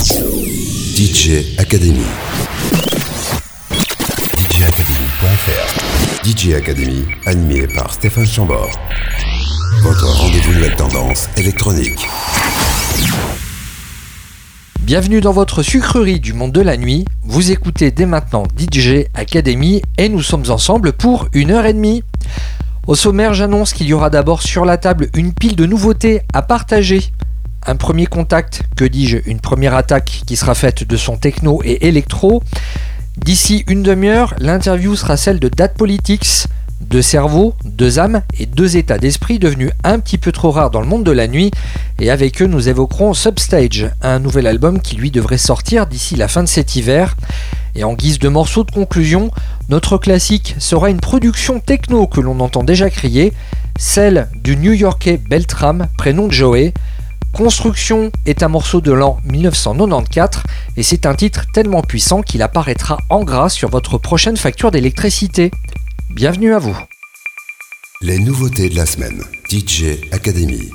DJ Academy. DJacademy.fr. DJ Academy, animé par Stéphane Chambord. Votre rendez-vous nouvelle tendance électronique. Bienvenue dans votre sucrerie du monde de la nuit. Vous écoutez dès maintenant DJ Academy et nous sommes ensemble pour une heure et demie. Au sommaire, j'annonce qu'il y aura d'abord sur la table une pile de nouveautés à partager. Un premier contact, que dis-je, une première attaque qui sera faite de son techno et électro. D'ici une demi-heure, l'interview sera celle de Date Politics, deux cerveaux, deux âmes et deux états d'esprit devenus un petit peu trop rares dans le monde de la nuit. Et avec eux, nous évoquerons Substage, un nouvel album qui lui devrait sortir d'ici la fin de cet hiver. Et en guise de morceau de conclusion, notre classique sera une production techno que l'on entend déjà crier, celle du New-Yorkais Beltram, prénom de Joey. Construction est un morceau de l'an 1994 et c'est un titre tellement puissant qu'il apparaîtra en gras sur votre prochaine facture d'électricité. Bienvenue à vous. Les nouveautés de la semaine. DJ Academy.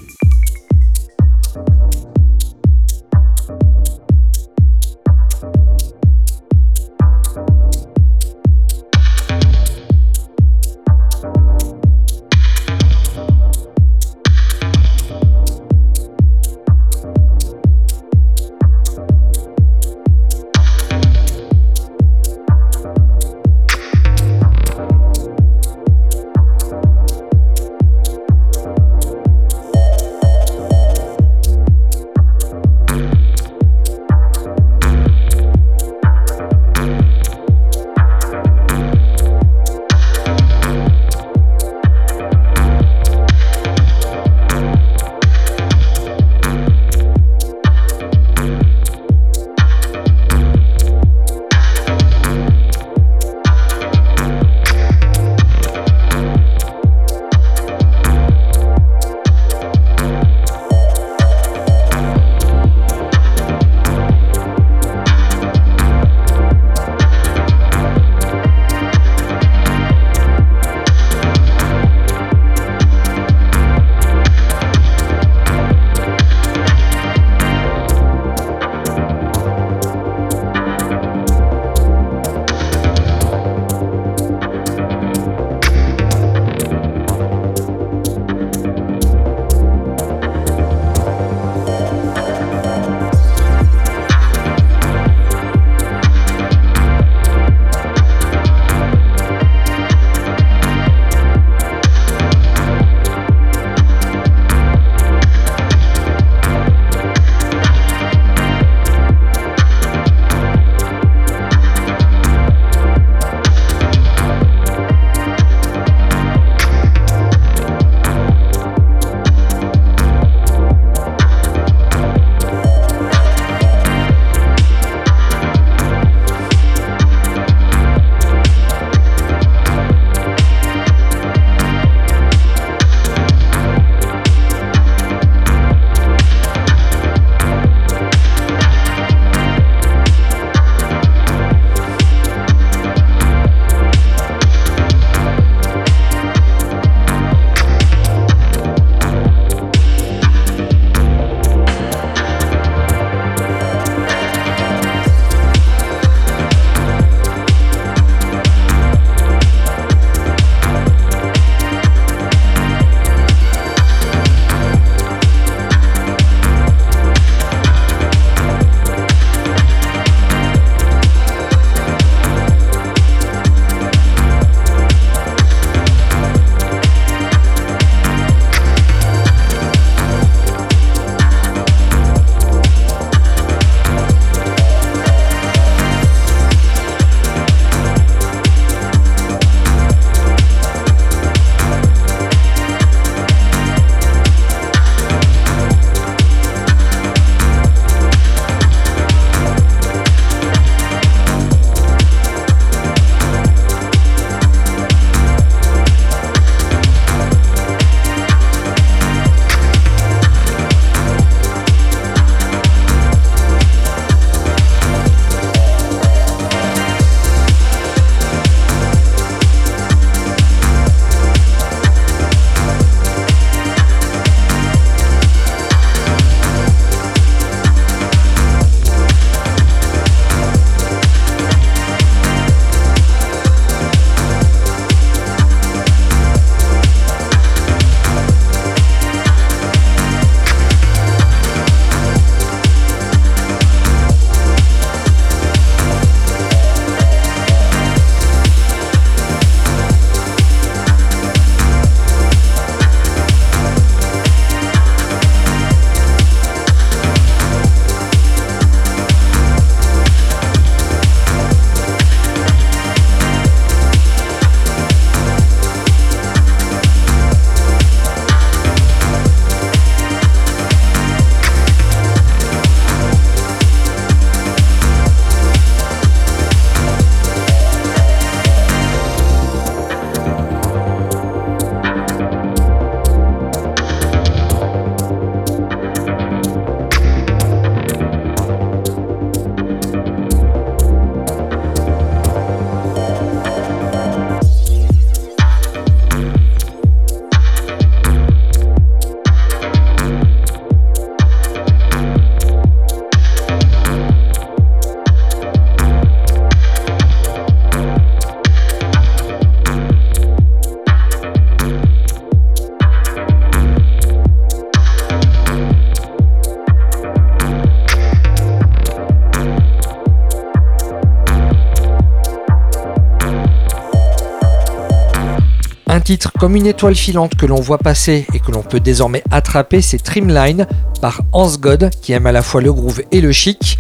Titre comme une étoile filante que l'on voit passer et que l'on peut désormais attraper, c'est Trimline par Hans God qui aime à la fois le groove et le chic.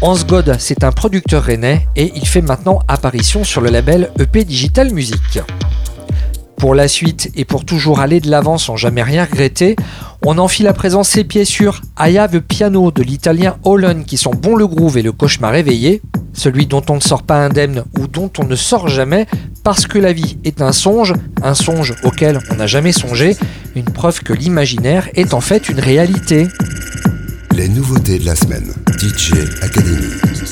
Hans God, c'est un producteur rennais et il fait maintenant apparition sur le label EP Digital Music. Pour la suite et pour toujours aller de l'avant sans jamais rien regretter, on enfile à présent ses pieds sur I Have Piano de l'italien Holland qui sont bons le groove et le cauchemar éveillé, celui dont on ne sort pas indemne ou dont on ne sort jamais parce que la vie est un songe, un songe auquel on n'a jamais songé, une preuve que l'imaginaire est en fait une réalité. Les nouveautés de la semaine, DJ Academy.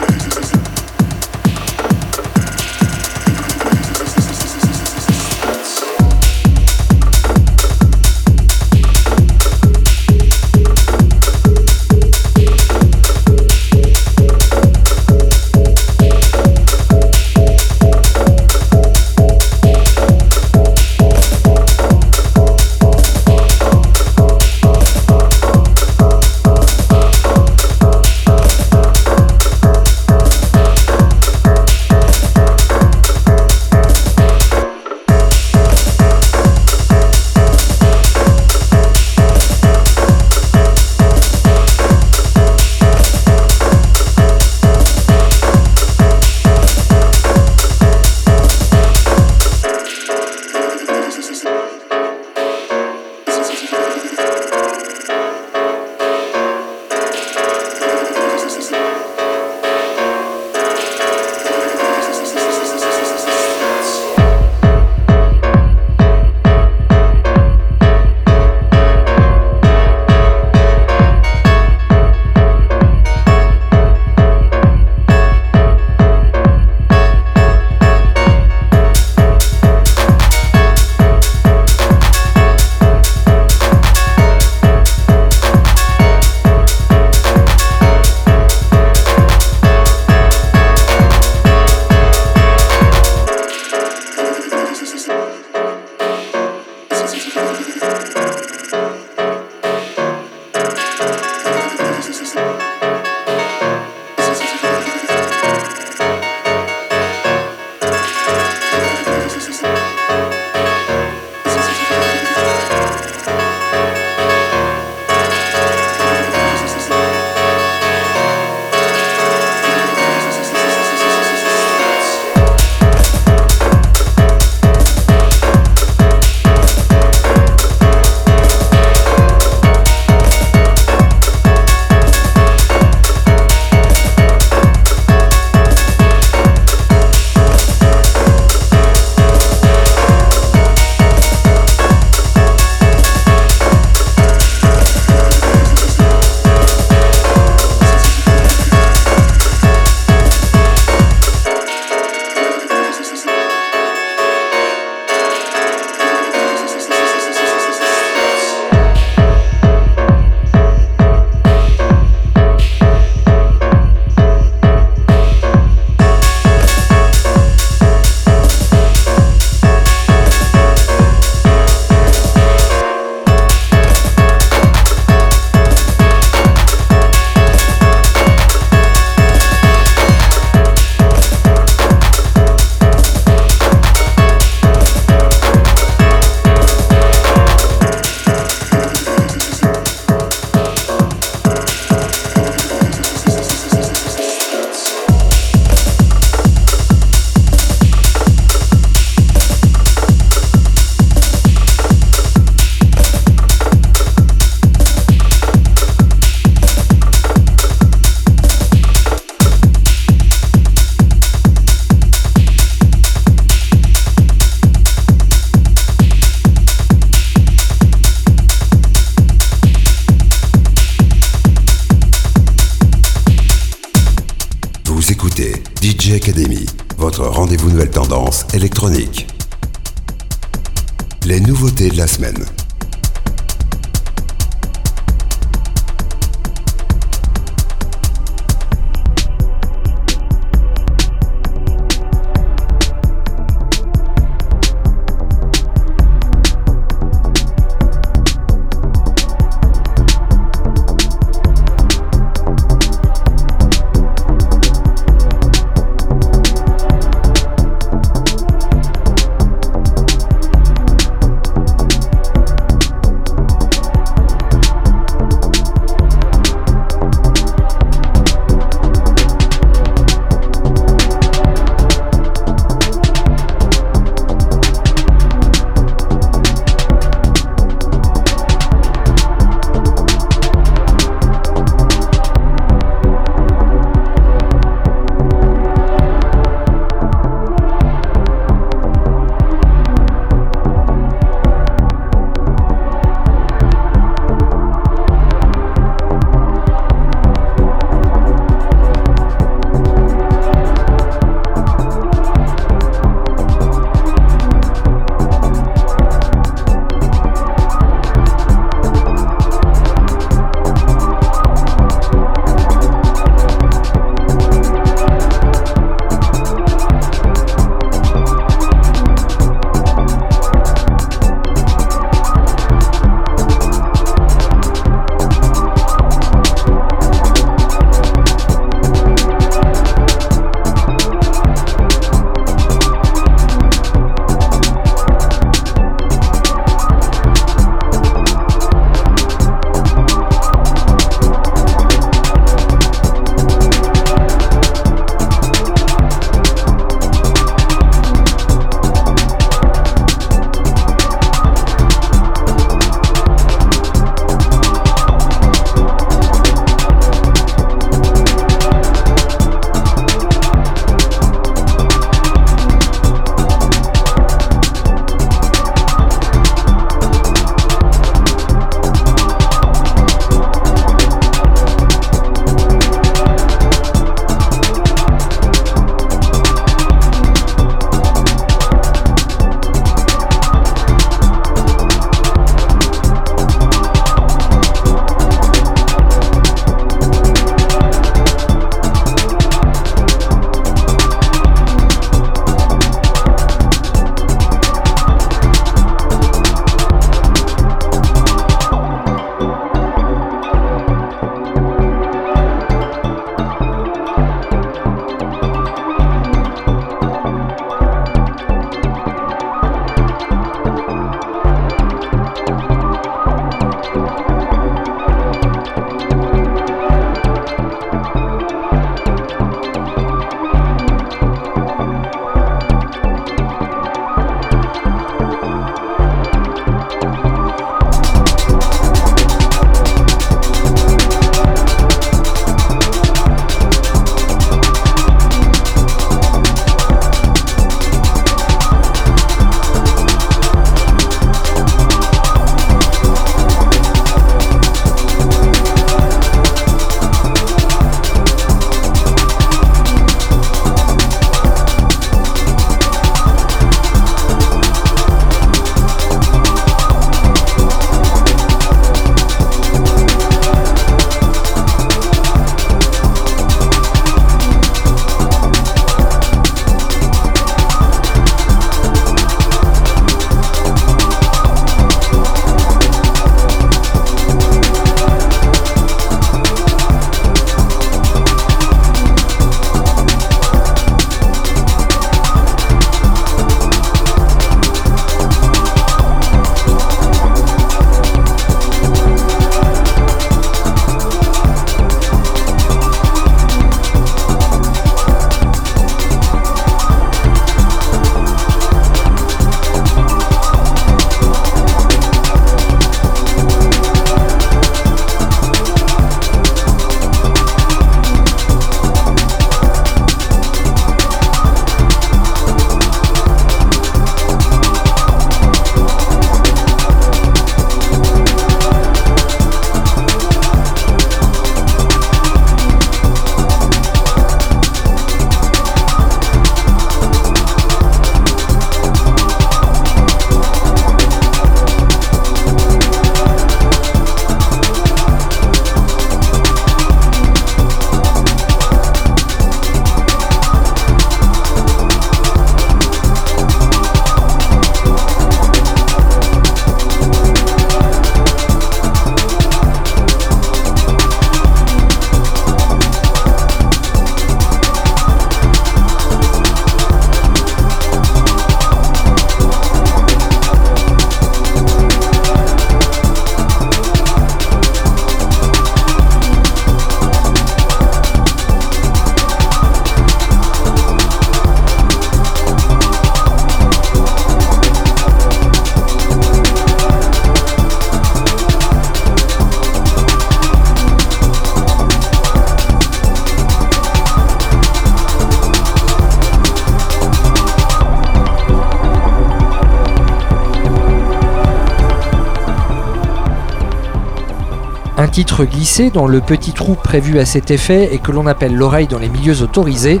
Glissé dans le petit trou prévu à cet effet et que l'on appelle l'oreille dans les milieux autorisés.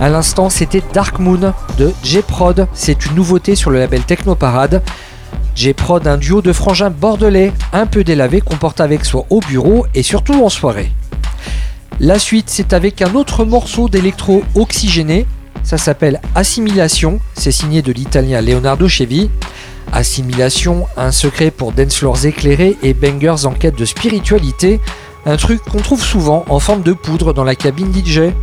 À l'instant, c'était Dark Moon de J-Prod. C'est une nouveauté sur le label Technoparade. J-Prod, un duo de frangins bordelais, un peu délavé, qu'on porte avec soi au bureau et surtout en soirée. La suite, c'est avec un autre morceau d'électro oxygéné. Ça s'appelle Assimilation. C'est signé de l'italien Leonardo Chevi. Assimilation, un secret pour dance éclairés et bangers en quête de spiritualité. Un truc qu'on trouve souvent en forme de poudre dans la cabine DJ.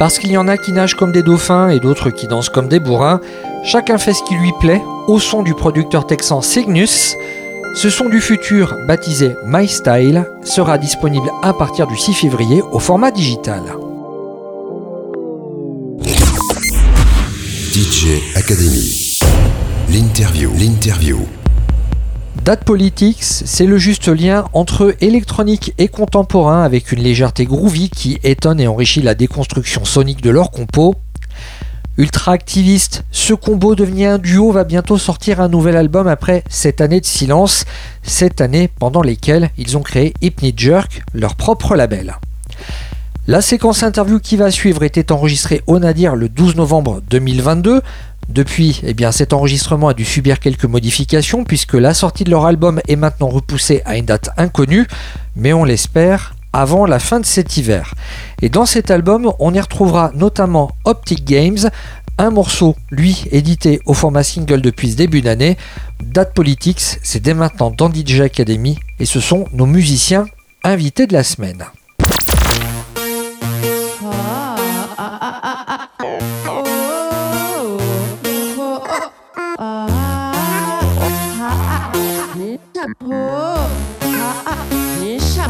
Parce qu'il y en a qui nagent comme des dauphins et d'autres qui dansent comme des bourrins, chacun fait ce qui lui plaît au son du producteur texan Cygnus. Ce son du futur, baptisé My Style, sera disponible à partir du 6 février au format digital. DJ Academy. L'interview. L'interview. Date Politics, c'est le juste lien entre électronique et contemporain avec une légèreté groovy qui étonne et enrichit la déconstruction sonique de leur compo. Ultra activiste, ce combo devenu un duo va bientôt sortir un nouvel album après cette année de silence, cette année pendant lesquelles ils ont créé Hypnid Jerk, leur propre label. La séquence interview qui va suivre était enregistrée au Nadir le 12 novembre 2022. Depuis, eh bien, cet enregistrement a dû subir quelques modifications puisque la sortie de leur album est maintenant repoussée à une date inconnue, mais on l'espère avant la fin de cet hiver. Et dans cet album, on y retrouvera notamment Optic Games, un morceau, lui, édité au format single depuis ce début d'année. Date Politics, c'est dès maintenant dans DJ Academy et ce sont nos musiciens invités de la semaine. Ah, ah, ah, 啊不啊啊一下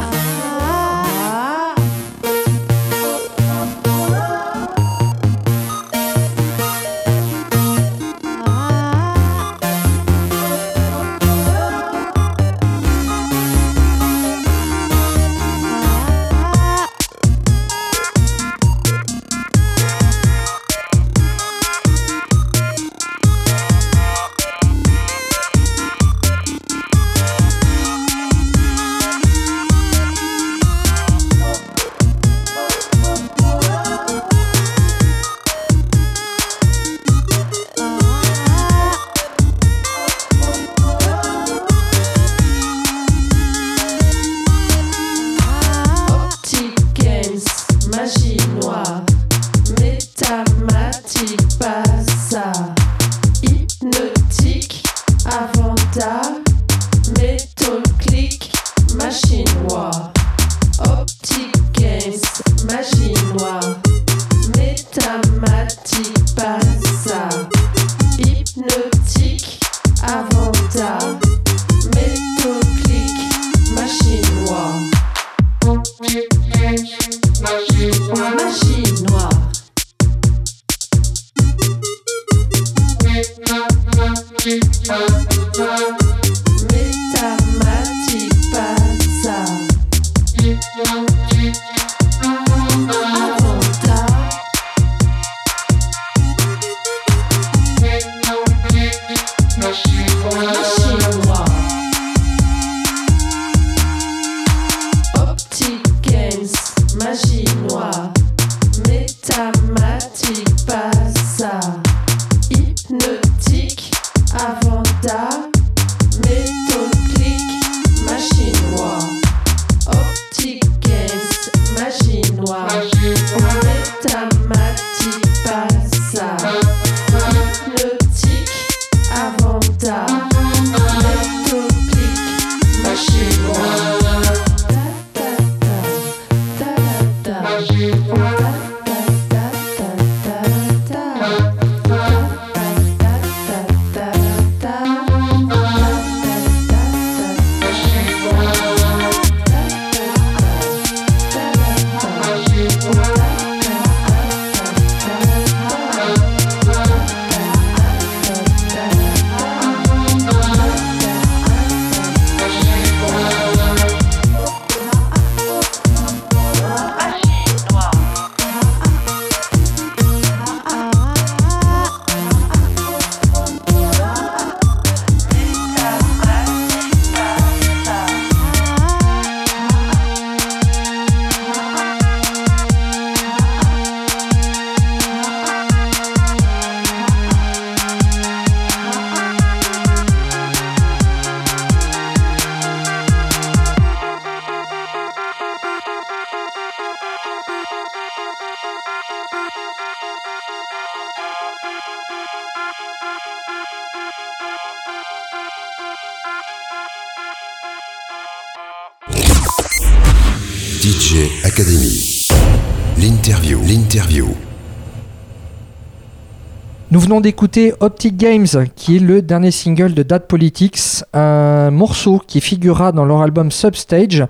venons d'écouter Optic Games, qui est le dernier single de Dad Politics, un morceau qui figurera dans leur album Substage,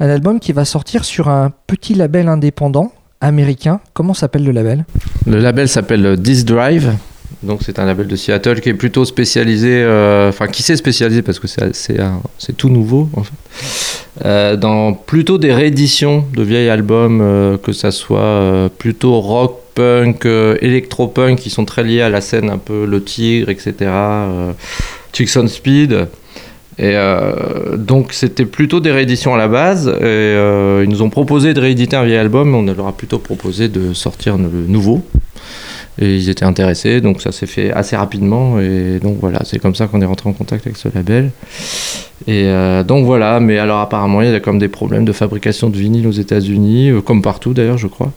un album qui va sortir sur un petit label indépendant américain. Comment s'appelle le label? Le label s'appelle This Drive. Donc c'est un label de Seattle qui est plutôt spécialisé, euh, enfin qui s'est spécialisé parce que c'est tout nouveau en fait, euh, dans plutôt des rééditions de vieilles albums, euh, que ça soit plutôt rock, punk, électro-punk qui sont très liés à la scène un peu Le Tigre, etc. Chicks on Speed. Et donc c'était plutôt des rééditions à la base. Et ils nous ont proposé de rééditer un vieil album, mais on leur a plutôt proposé de sortir le nouveau. Et ils étaient intéressés, donc ça s'est fait assez rapidement. Et donc voilà, c'est comme ça qu'on est rentré en contact avec ce label. Et euh, donc voilà, mais alors apparemment il y a comme des problèmes de fabrication de vinyle aux États-Unis, euh, comme partout d'ailleurs, je crois.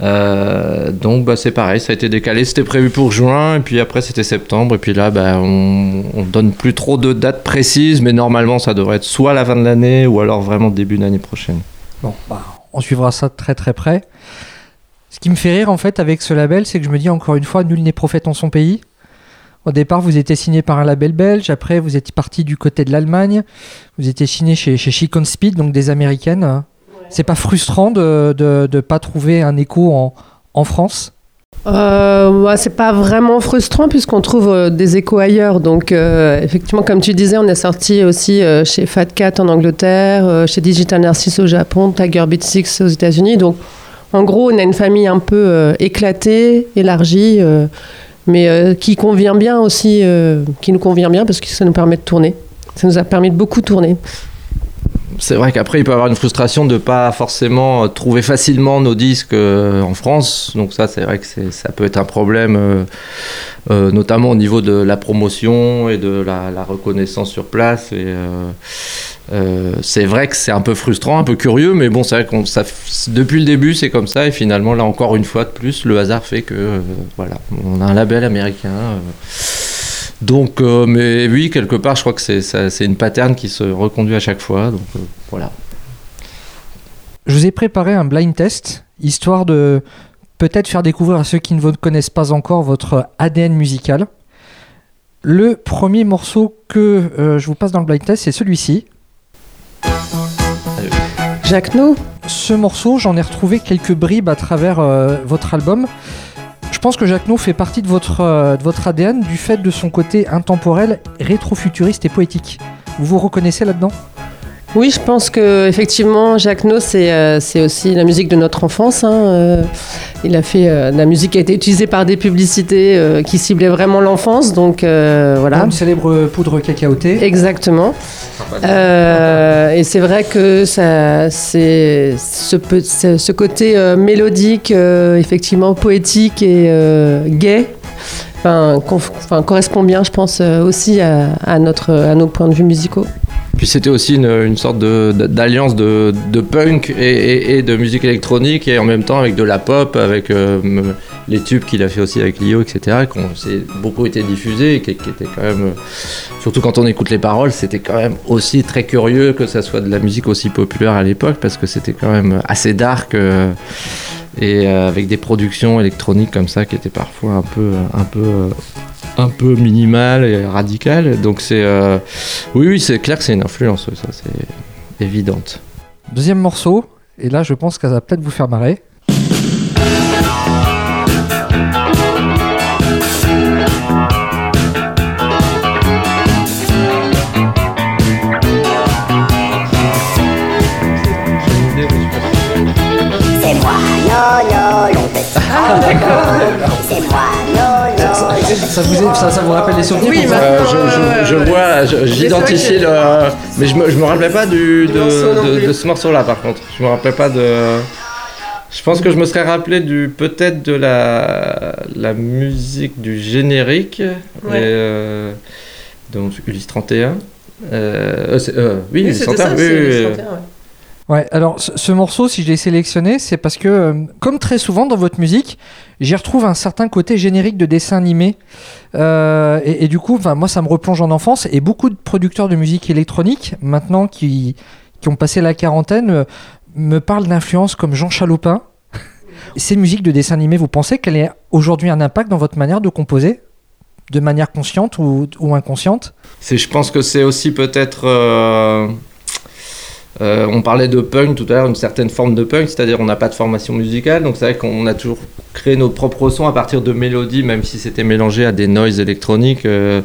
Euh, donc bah, c'est pareil, ça a été décalé. C'était prévu pour juin, et puis après c'était septembre, et puis là bah, on, on donne plus trop de dates précises, mais normalement ça devrait être soit la fin de l'année ou alors vraiment début d'année prochaine. Bon, bah, on suivra ça très très près. Ce qui me fait rire en fait avec ce label, c'est que je me dis encore une fois, nul n'est prophète en son pays. Au départ, vous étiez signé par un label belge, après vous êtes parti du côté de l'Allemagne, vous étiez signé chez, chez Chic Speed, donc des américaines. C'est pas frustrant de ne pas trouver un écho en, en France? Euh, c'est pas vraiment frustrant puisqu'on trouve euh, des échos ailleurs. Donc, euh, effectivement, comme tu disais, on est sorti aussi euh, chez Fat Cat en Angleterre, chez Digital Narcisse au Japon, Tiger Beat 6 aux États-Unis. Donc, en gros, on a une famille un peu éclatée, élargie, mais qui convient bien aussi, qui nous convient bien parce que ça nous permet de tourner. Ça nous a permis de beaucoup tourner c'est vrai qu'après, il peut y avoir une frustration de ne pas forcément trouver facilement nos disques en France. Donc ça, c'est vrai que ça peut être un problème, notamment au niveau de la promotion et de la, reconnaissance sur place. Euh, c'est vrai que c'est un peu frustrant, un peu curieux, mais bon, c'est vrai qu'on depuis le début c'est comme ça et finalement là encore une fois de plus, le hasard fait que euh, voilà, on a un label américain. Euh. donc, mais oui, quelque part, je crois que c'est une pattern qui se reconduit à chaque fois. Donc voilà. Je vous ai préparé un blind test histoire de peut-être faire découvrir à ceux qui ne vous connaissent pas encore votre ADN musical. Le premier morceau que je vous passe dans le blind test, c'est celui-ci. Jacques No Ce morceau, j'en ai retrouvé quelques bribes à travers euh, votre album. Je pense que Jacques No fait partie de votre, euh, de votre ADN du fait de son côté intemporel, rétro-futuriste et poétique. Vous vous reconnaissez là-dedans? Oui, je pense que effectivement, Jacques No, c'est euh, aussi la musique de notre enfance. Hein, euh. il a fait euh, la musique qui a été utilisée par des publicités qui ciblaient vraiment l'enfance. Donc voilà. Une célèbre poudre cacaotée. Exactement. et c'est vrai que ça, c'est ce, ce, côté mélodique, effectivement poétique et gai. Enfin, correspond bien, je pense, aussi à, à, notre, à nos points de vue musicaux. Puis c'était aussi une, sorte d'alliance de, punk et, de musique électronique et en même temps avec de la pop, avec euh, les tubes qu'il a fait aussi avec Lio, etc. qui ont beaucoup été diffusés et qui, qui étaient quand même, euh, surtout quand on écoute les paroles, c'était quand même aussi très curieux que ça soit de la musique aussi populaire à l'époque parce que c'était quand même assez dark. Euh, et avec des productions électroniques comme ça qui étaient parfois un peu, un peu un peu minimal et radical. Donc c'est euh, oui oui c'est clair que c'est une influence, ça c'est évidente. Deuxième morceau, et là je pense qu'elle va peut-être vous faire marrer. Ah, C'est moi, ça, vous, ça, vous rappelle les souvenirs Oui, euh, je, je, vois, j'identifie le. Mais je me, je me rappelais pas du, de, de, ce morceau-là, par contre. Je me rappelais pas de. Je pense que je me serais rappelé du peut-être de la, la musique du générique. Ouais. Euh, donc Ulysse 31. Euh, euh, oui, Ulysse 31. oui, oui, Ouais, alors ce, morceau, si je l'ai sélectionné, c'est parce que, euh, comme très souvent dans votre musique, j'y retrouve un certain côté générique de dessin animé. Euh, et, du coup, moi, ça me replonge en enfance. Et beaucoup de producteurs de musique électronique, maintenant, qui, qui ont passé la quarantaine, euh, me parlent d'influences comme Jean Chalopin. Ces musiques de dessin animé, vous pensez qu'elle ait aujourd'hui un impact dans votre manière de composer? De manière consciente ou, ou inconsciente? Je pense que c'est aussi peut-être. Euh, on parlait de punk tout à l'heure, une certaine forme de punk, c'est-à-dire on n'a pas de formation musicale, donc c'est vrai qu'on a toujours créé notre propre son à partir de mélodies, même si c'était mélangé à des noises électroniques. euh,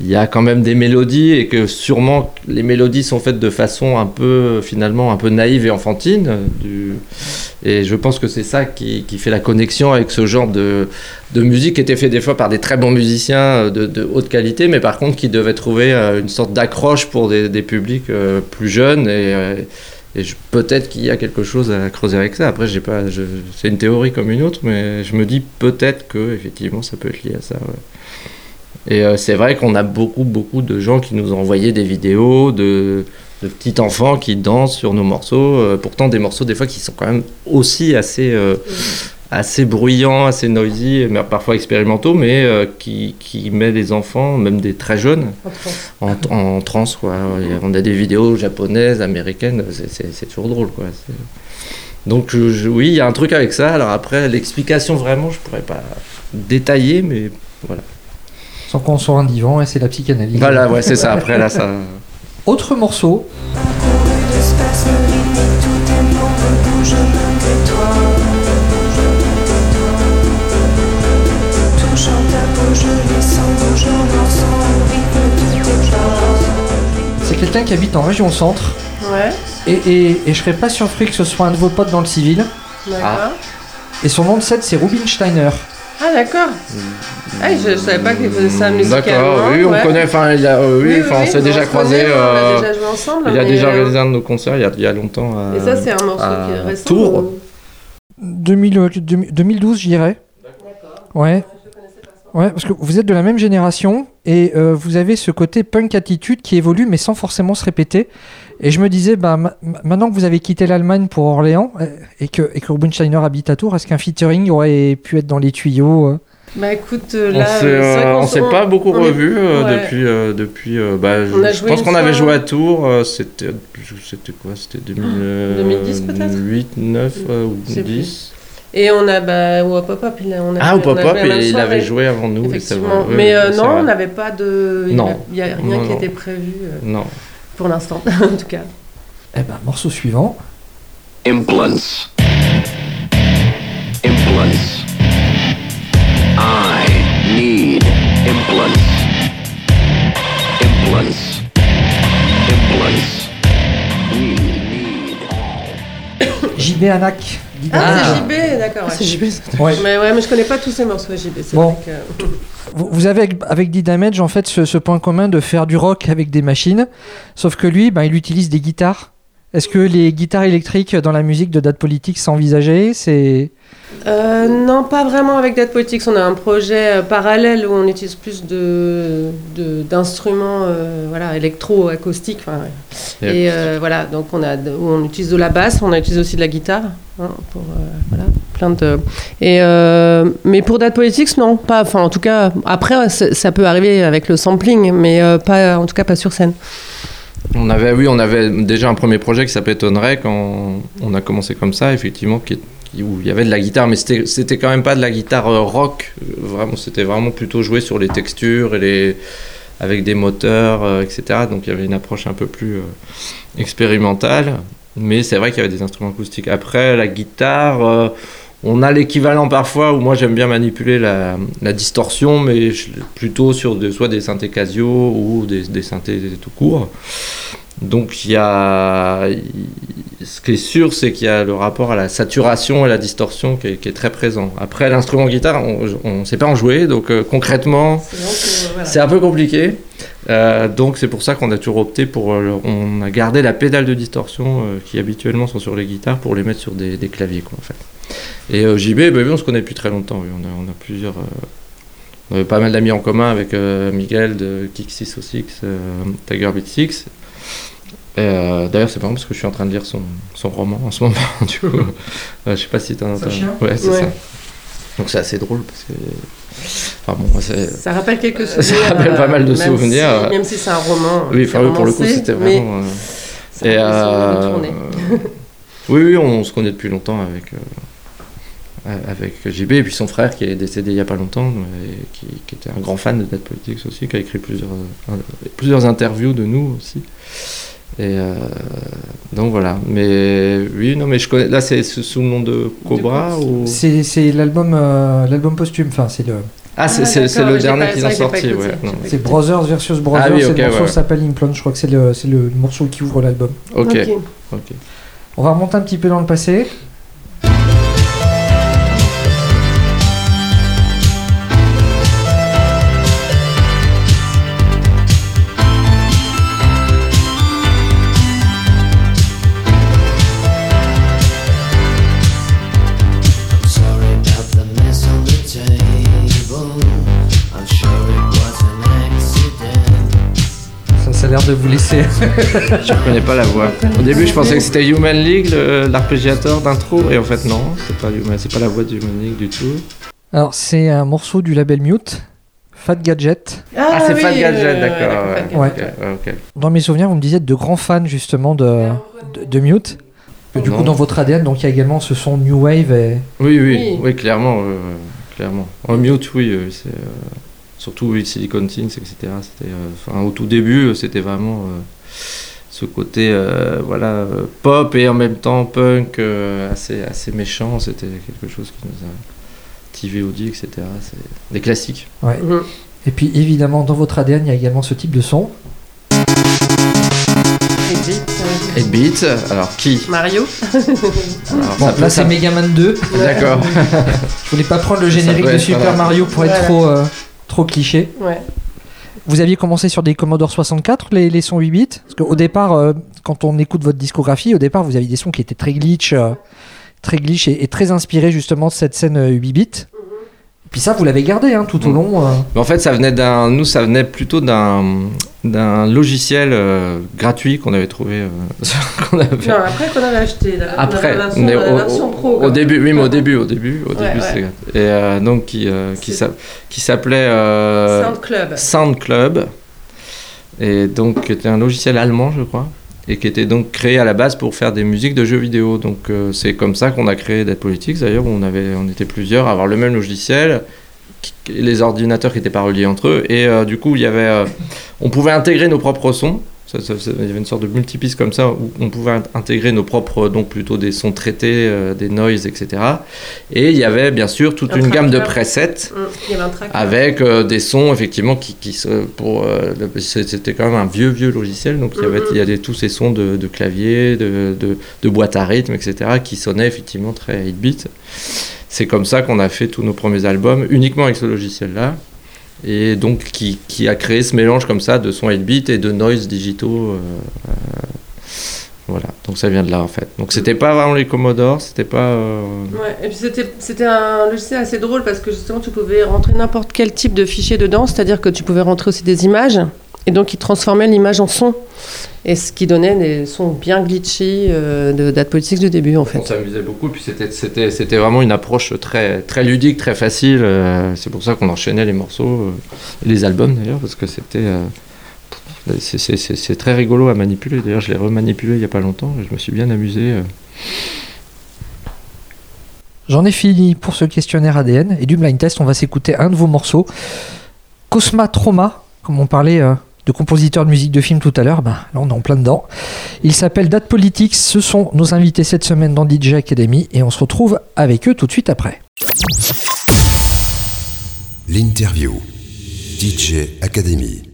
Il y a quand même des mélodies et que sûrement les mélodies sont faites de façon un peu finalement un peu naïve et enfantine. euh. Et je pense que c'est ça qui fait la connexion avec ce genre de, de musique qui était fait des fois par des très bons musiciens euh, de, haute qualité, mais par contre qui devaient trouver euh, une sorte d'accroche pour des, publics euh, plus jeunes. Et, peut-être qu'il y a quelque chose à creuser avec ça. Après, j'ai pas, c'est une théorie comme une autre, mais je me dis peut-être que effectivement ça peut être lié à ça. Et c'est vrai qu'on a beaucoup, beaucoup de gens qui nous ont envoyé des vidéos de, petits enfants qui dansent sur nos morceaux. pourtant, des morceaux, des fois, qui sont quand même aussi assez, assez bruyants, assez noisy, mais parfois expérimentaux, mais euh, qui, qui met les enfants, même des très jeunes, en, en transe. Quoi. On a des vidéos japonaises, américaines, c'est- toujours drôle. Quoi. Donc, je- je- oui, il y a un truc avec ça. Alors, après, l'explication, vraiment, je pourrais pas détailler, mais Sans qu'on soit un divan et c'est la psychanalyse. voilà, ouais, c'est ça. Après, là, ça. Autre morceau, tout quelqu'un qui habite en région centre. Ouais, Et, et, et je serais pas surpris que ce soit un de vos potes dans le civil. d'accord. Et son nom de scène, c'est Rubinsteiner. Ah, d'accord. Ah, je, je savais pas qu'il faisait ça musicalement. D'accord, oui, on ouais. connaît, enfin, il a, euh, oui, on s'est déjà se croisé. connaît, On euh, a déjà joué ensemble. il a déjà euh, organisé un de nos concerts il y a, il y a longtemps. à- Et ça, c'est un morceau qui est récent. Tours. ou- 2000, euh, 2000 2012, je dirais. Ouais. Ouais, parce que vous êtes de la même génération et euh, vous avez ce côté punk attitude qui évolue mais sans forcément se répéter. Et je me disais, bah, ma- ma- maintenant que vous avez quitté l'Allemagne pour Orléans euh, et que, et que habite à Tours, est-ce qu'un featuring aurait pu être dans les tuyaux euh? Bah écoute, On là, s'est, euh, on s'est s- pas beaucoup euh, ouais. depuis. euh, depuis euh, bah, je, pense qu'on avait joué à Tours. euh, c'était, c'était quoi? C'était 2000, euh, 2010 peut-être? 8, 9 euh, ou Je sais 10. Et on a, bah, au Pop Up, il a, on a Ah, au pop-up, il avait joué avant nous. Effectivement. mais euh, non, on n'avait pas de. il y a- Non. Il n'y a rien Non, qui non. était prévu euh, Non. pour l'instant, en tout cas. Eh ben, morceau suivant. Implants. Implants. I need implants. Implants. Implants. We need. JB Anak. Ah, c'est JB, d'accord. ouais. C'est JB, ça. Ouais. Mais ouais, mais je connais pas tous ces morceaux JB. C'est Bon. vrai que. Vous, avez avec, avec D-Damage en fait ce, ce point commun de faire du rock avec des machines, sauf que lui, ben, il utilise des guitares. Est-ce que les guitares électriques dans la musique de Date Politique sont envisagées C'est Euh, non, pas vraiment avec Dead Politics. On a un projet euh, parallèle où on utilise plus de de- d'instruments euh, voilà, électro-acoustiques. enfin, ouais. Yep. Et euh, voilà, donc on, a, où on utilise de la basse, on utilise aussi de la guitare. hein, pour, euh, voilà, plein de... Et, euh, mais pour Dead Politics, non. Pas, enfin, en tout cas, après, ça peut arriver avec le sampling, mais euh, pas, en tout cas pas sur scène. On avait, oui, on avait déjà un premier projet qui s'appelait Tonnerre quand on a commencé comme ça, effectivement, qui, où il y avait de la guitare, mais c'était quand même pas de la guitare euh, rock. euh, Vraiment, c'était vraiment plutôt joué sur les textures et les avec des moteurs, euh, etc. Donc il y avait une approche un peu plus expérimentale. Mais c'est vrai qu'il y avait des instruments acoustiques. Après, la guitare, on a l'équivalent parfois où moi j'aime bien manipuler la, distorsion, mais plutôt sur soit des synthés Casio ou des, des synthés tout court. Donc il y a, ce qui est sûr, c'est qu'il y a le rapport à la saturation et la distorsion qui est, qui est très présent. Après l'instrument guitare, on ne sait pas en jouer, donc euh, concrètement, C'est voilà. c'est un peu compliqué. Euh, donc c'est pour ça qu'on a toujours opté pour, euh, le- on a gardé la pédale de distorsion euh, qui habituellement sont sur les guitares pour les mettre sur des, des claviers quoi en fait. Et euh, JB, bah on se connaît depuis très longtemps. oui. On, a, on a plusieurs, euh, on avait pas mal d'amis en commun avec euh, Miguel de Kick 606, euh, Tiger Beat 6. Euh, D'ailleurs, c'est marrant parce que je suis en train de lire son, son roman en ce moment. du coup, euh, je sais pas si t'en Ça as. chien Ouais, c'est Ouais. ça. Donc c'est assez drôle parce que. Enfin bon, c'est. Ça rappelle quelques Ça souvenirs. rappelle pas mal de même souvenirs. si- même si c'est un roman. Oui, enfin, oui, pour le coup, c'était vraiment. euh, ça et, euh, oui, oui, on se connaît depuis longtemps avec, euh, avec JB et puis son frère qui est décédé il y a pas longtemps, et qui, qui était un grand fan de Dead Politics aussi, qui a écrit plusieurs, euh, plusieurs interviews de nous aussi. Et euh, donc voilà. Mais oui, non, mais je connais. Là, c'est sous le nom de Cobra ou? C'est c'est l'album euh, l'album posthume, enfin c'est le Ah, c'est Ah, c'est- c'est d'accord, le dernier qu'ils ont sorti. Ouais, c'est Brothers versus Brothers, Ah oui, et ok, le morceau ouais. s'appelle Implant, je crois que c'est le, c'est le morceau qui ouvre l'album. Ok. ok. On va remonter un petit peu dans le passé. De vous laisser. Je connais pas la voix. Au début, je pensais que c'était Human League, le- l'arpégiateur d'intro, et en fait, non, c'est pas, Human- c'est pas la voix de Human League du tout. Alors c'est un morceau du label Mute, Fat Gadget. Ah, c'est oui, Fat Gadget, euh, d'accord. Ouais. Ouais. Dans mes souvenirs, vous me disiez de grands fans justement de, de, de Mute. Du Non. coup, dans votre ADN, donc il y a également ce son New Wave et Oui, oui, Oui. oui, clairement, euh, clairement. En mute, oui, euh, c'est euh, surtout Silicon Things, etc. C'était, euh, enfin, au tout début, euh, c'était vraiment euh, ce côté, euh, voilà, pop et en même temps punk, euh, assez, assez méchant. C'était quelque chose qui nous a TVOD, etc. C'est des classiques. Ouais. Mhm. Et puis évidemment, dans votre ADN, il y a également ce type de son. Et Beat, alors qui? Mario. Alors, Bon, là ça- c'est Megaman 2. D'accord. Je voulais pas prendre le générique de Super voilà. Mario pour être Voilà. trop, euh, trop cliché. Ouais. Vous aviez commencé sur des Commodore 64, les, les sons 8 bits? Parce qu'au départ, euh, quand on écoute votre discographie, au départ, vous aviez des sons qui étaient très glitch, euh, très glitch et, et très inspirés justement de cette scène euh, 8 bits. Puis ça, vous l'avez gardé hein, tout au Mhm. long. euh. Mais en fait, ça venait d'un, nous, ça venait plutôt d'un, d'un logiciel euh, gratuit qu'on avait trouvé, euh, qu'on avait Non, après qu'on avait acheté. La, après, la version, mais la version pro. au quoi. début, oui, mais au début, au début, au Ouais, début, ouais. c'était. Et euh, donc qui, euh, qui, C'est- s'a- qui s'appelait euh, Sound Club. Sound Club, et donc qui était un logiciel allemand, je crois, et qui était donc créé à la base pour faire des musiques de jeux vidéo. Donc euh, c'est comme ça qu'on a créé Dead Politics. D'ailleurs, on avait, on était plusieurs à avoir le même logiciel, les ordinateurs qui n'étaient pas reliés entre eux, et euh, du coup, il y avait, euh, on pouvait intégrer nos propres sons. Ça- ça- ça- il y avait une sorte de multipiste comme ça où on pouvait int- intégrer nos propres, donc plutôt des sons traités, euh, des noise, etc. Et il y avait bien sûr toute Un une gamme de presets Hum, avec euh, des sons effectivement qui, pour euh, c'était quand même un vieux vieux logiciel. Donc il y avait il y avait tous ces sons de, de clavier de, de, de boîte à rythme etc qui sonnaient effectivement très 8 bit c'est comme ça qu'on a fait tous nos premiers albums uniquement avec ce logiciel là et donc qui, qui a créé ce mélange comme ça de sons 8 bit et de noise digitaux euh, euh, voilà. Donc ça vient de là en fait. Donc c'était pas vraiment les Commodore c'était pas euh, Ouais, et puis c'était un logiciel assez drôle parce que justement tu pouvais rentrer n'importe quel type de fichier dedans, c'est-à-dire que tu pouvais rentrer aussi des images et donc il transformait l'image en son. Et ce qui donnait des sons bien glitchy euh, de date politique du début en fait. On s'amusait beaucoup, puis c'était, vraiment une approche très, très ludique, très facile. euh, c'est pour ça qu'on enchaînait les morceaux, euh, les albums d'ailleurs, parce que c'était. euh, c'est, très rigolo à manipuler. D'ailleurs, je l'ai remanipulé il n'y a pas longtemps et je me suis bien amusé. euh. J'en ai fini pour ce questionnaire ADN et du blind test. On va s'écouter un de vos morceaux. Cosma Trauma, comme on parlait euh, de compositeurs de musique de film tout à l'heure, ben, là on est en plein dedans. Il s'appelle Date Politics. Ce sont nos invités cette semaine dans DJ Academy et on se retrouve avec eux tout de suite après. L'interview. DJ Academy.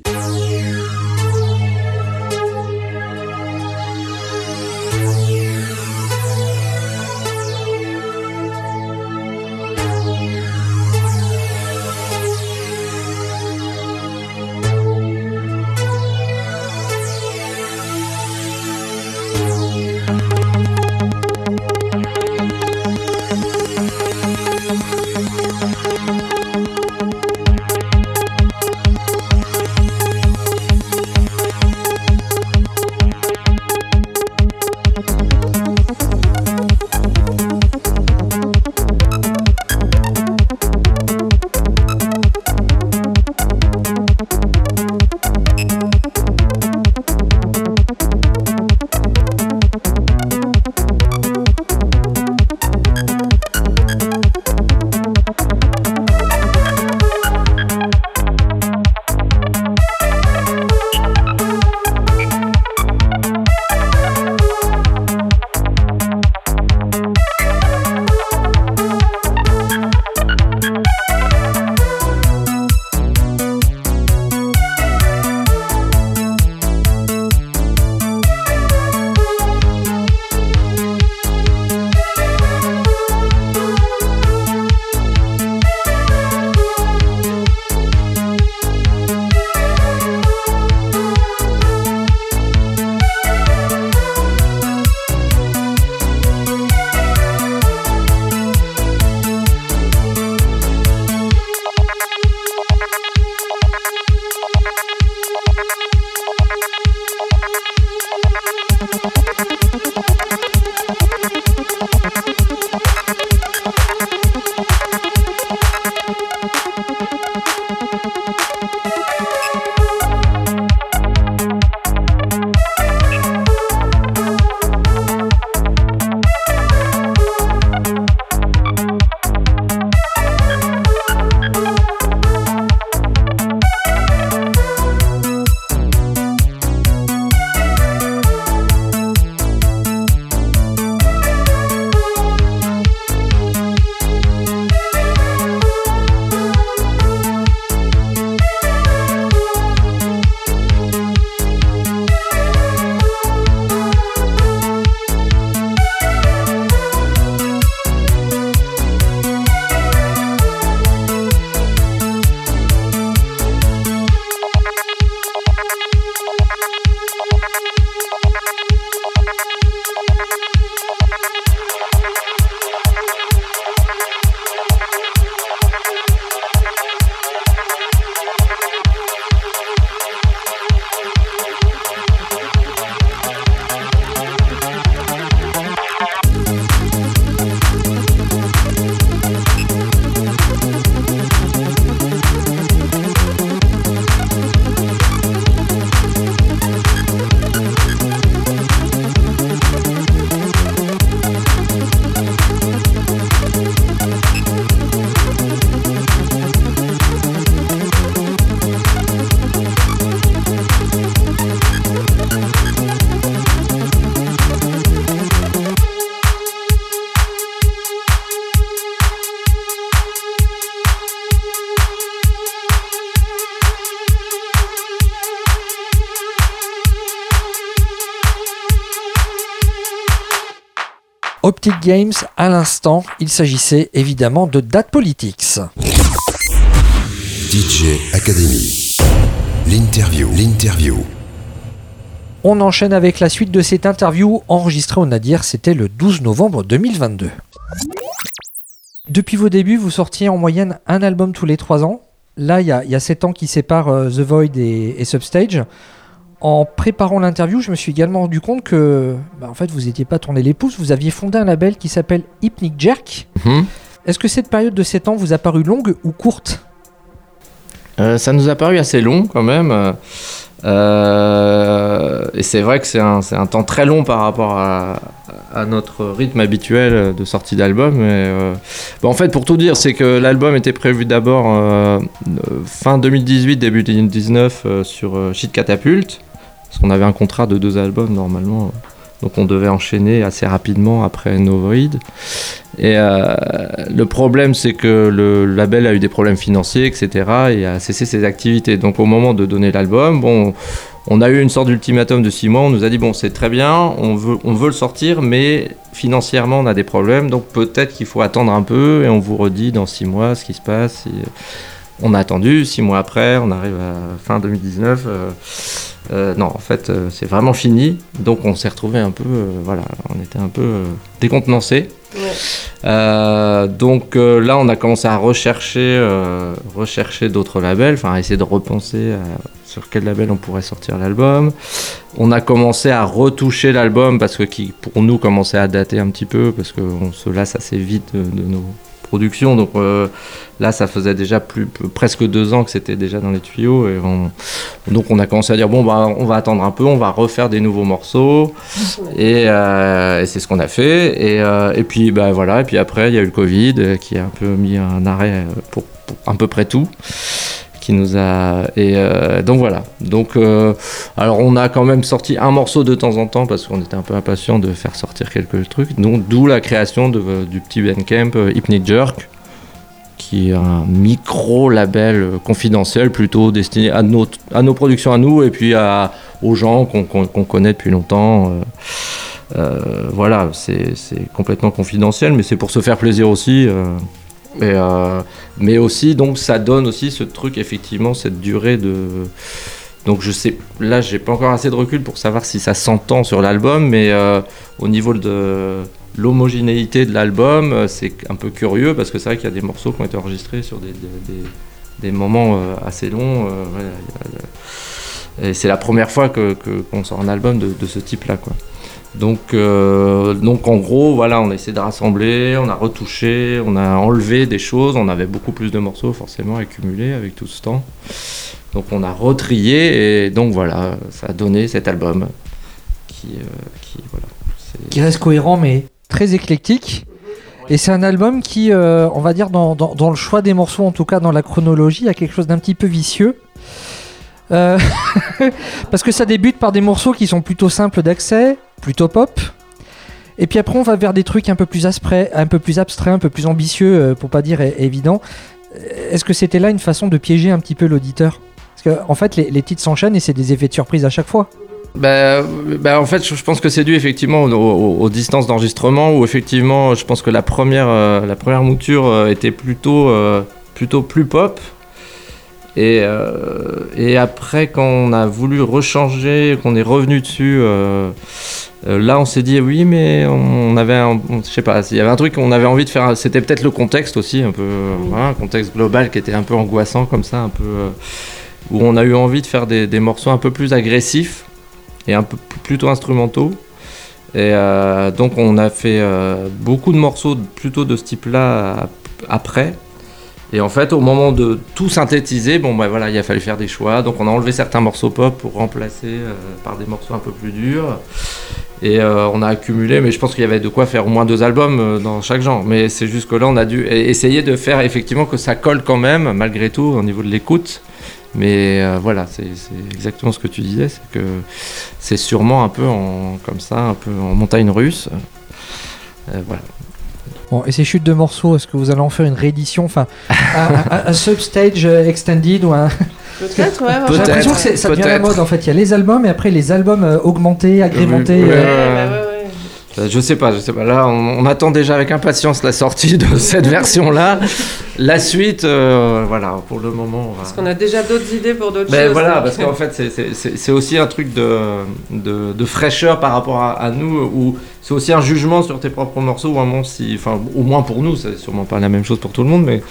Optic Games à l'instant. Il s'agissait évidemment de Date Politics. DJ Academy. L'interview. L'interview. On enchaîne avec la suite de cette interview enregistrée au Nadir, c'était le 12 novembre 2022. Depuis vos débuts, vous sortiez en moyenne un album tous les 3 ans. Là, il y a, il y a 7 ans qui séparent euh, The Void et, et Substage. En préparant l'interview, je me suis également rendu compte que, bah, en fait, vous n'étiez pas tourné les pouces. Vous aviez fondé un label qui s'appelle Hypnic Jerk. Mhm. Est-ce que cette période de 7 ans vous a paru longue ou courte? Euh, ça nous a paru assez long quand même. Euh, et c'est vrai que c'est un, temps très long par rapport à, à notre rythme habituel de sortie d'album. Mais, euh, en fait, pour tout dire, c'est que l'album était prévu d'abord euh, fin 2018, début 2019 euh, sur Shit Catapult. Parce qu'on avait un contrat de deux albums normalement. Donc on devait enchaîner assez rapidement après No Void. Et euh, le problème, c'est que le label a eu des problèmes financiers, etc. et a cessé ses activités. Donc au moment de donner l'album, on a eu une sorte d'ultimatum de six mois. On nous a dit bon, c'est très bien, on veut, le sortir, mais financièrement, on a des problèmes. Donc peut-être qu'il faut attendre un peu et on vous redit dans six mois ce qui se passe. On a attendu six mois après, on arrive à fin 2019. euh, euh, non, en fait, euh, c'est vraiment fini. Donc on s'est retrouvé un peu, voilà, on était un peu décontenancé. Donc là, on a commencé à rechercher, rechercher d'autres labels, enfin à essayer de repenser sur quel label on pourrait sortir l'album. On a commencé à retoucher l'album parce que qui, pour nous, commençait à dater un petit peu parce qu'on se lasse assez vite de, de nos productions. Donc euh, là, ça faisait déjà plus, presque deux ans que c'était déjà dans les tuyaux et on, donc on a commencé à dire bon bah on va attendre un peu, on va refaire des nouveaux morceaux. Et, euh, c'est ce qu'on a fait. Et, euh, et puis bah voilà. Et puis après il y a eu le Covid qui a un peu mis un arrêt pour, pour à peu près tout qui nous a et euh, donc voilà donc euh, alors on a quand même sorti un morceau de temps en temps parce qu'on était un peu impatient de faire sortir quelques trucs donc d'où la création de- du petit Bandcamp euh, Hypnid Jerk qui est un micro-label euh, confidentiel plutôt destiné à nos, à nos productions à nous et puis à, aux gens qu'on connaît depuis longtemps. euh, euh, voilà, c'est complètement confidentiel, mais c'est pour se faire plaisir aussi. Et, euh, mais aussi, donc, ça donne aussi ce truc, effectivement, cette durée de. Donc, je sais, là, j'ai pas encore assez de recul pour savoir si ça s'entend sur l'album, mais euh, au niveau de l'homogénéité de l'album, euh, c'est un peu curieux parce que c'est vrai qu'il y a des morceaux qui ont été enregistrés sur des, des, moments assez longs. et c'est la première fois que que- qu'on sort un album de, de ce type-là, quoi. Donc, euh, donc en gros, voilà, on a essayé de rassembler, on a retouché, on a enlevé des choses, on avait beaucoup plus de morceaux forcément accumulés avec tout ce temps. Donc on a retrié et donc voilà, ça a donné cet album qui, euh, voilà. reste cohérent mais très éclectique. Et c'est un album qui, euh, on va dire, dans, dans- dans le choix des morceaux, en tout cas dans la chronologie, a quelque chose d'un petit peu vicieux. Euh, parce que ça débute par des morceaux qui sont plutôt simples d'accès, plutôt pop. Et puis après, on va vers des trucs un peu plus abstraits, un peu plus abstraits, un peu plus ambitieux, euh, pour pas dire évident. Euh, Est-ce que c'était là une façon de piéger un petit peu l'auditeur? Parce qu'en en fait, les, titres s'enchaînent et c'est des effets de surprise à chaque fois. Bah, bah, en fait, je pense que c'est dû effectivement aux, distances d'enregistrement où effectivement, je pense que la première, la première mouture était plutôt, plutôt plus pop. Et, euh, et après, quand on a voulu rechanger, qu'on est revenu dessus, euh, euh, là, on s'est dit oui, mais on avait, un, on- je sais pas, il y avait un truc qu'on avait envie de faire. C'était peut-être le contexte aussi, un peu, contexte global qui était un peu angoissant comme ça, un peu, où on a eu envie de faire des, morceaux un peu plus agressifs et un peu plutôt instrumentaux. Et donc on a fait beaucoup de morceaux plutôt de ce type-là ap- après. Et en fait, au moment de tout synthétiser, bon bah voilà, il a fallu faire des choix. Donc on a enlevé certains morceaux pop pour remplacer euh, par des morceaux un peu plus durs. Et euh, on a accumulé, mais je pense qu'il y avait de quoi faire au moins deux albums euh, dans chaque genre. Mais c'est juste que là, on a dû e- essayer de faire effectivement que ça colle quand même, malgré tout, au niveau de l'écoute. Mais voilà, c'est exactement ce que tu disais, c'est que c'est sûrement un peu en, comme ça, un peu en montagne russe. Voilà. Bon, et ces chutes de morceaux, est-ce que vous allez en faire une réédition Enfin, un, un- un substage euh, extended ou un. Peut-être, ouais. J'ai l'impression que ça devient la mode en fait. Il y a les albums et après les albums euh, augmentés, agrémentés. Ouais, euh, ouais, ouais, ouais. Euh, Je sais pas, je sais pas. Là, on, on attend déjà avec impatience la sortie de cette version-là. La suite, euh, voilà, pour le moment. Parce qu'on a déjà d'autres idées pour d'autres Ben choses. voilà, parce qu'en fait, c'est- aussi un truc de, de, de fraîcheur par rapport à, à nous, où c'est aussi un jugement sur tes propres morceaux, ou un moment si, enfin, au moins pour nous, c'est sûrement pas la même chose pour tout le monde, mais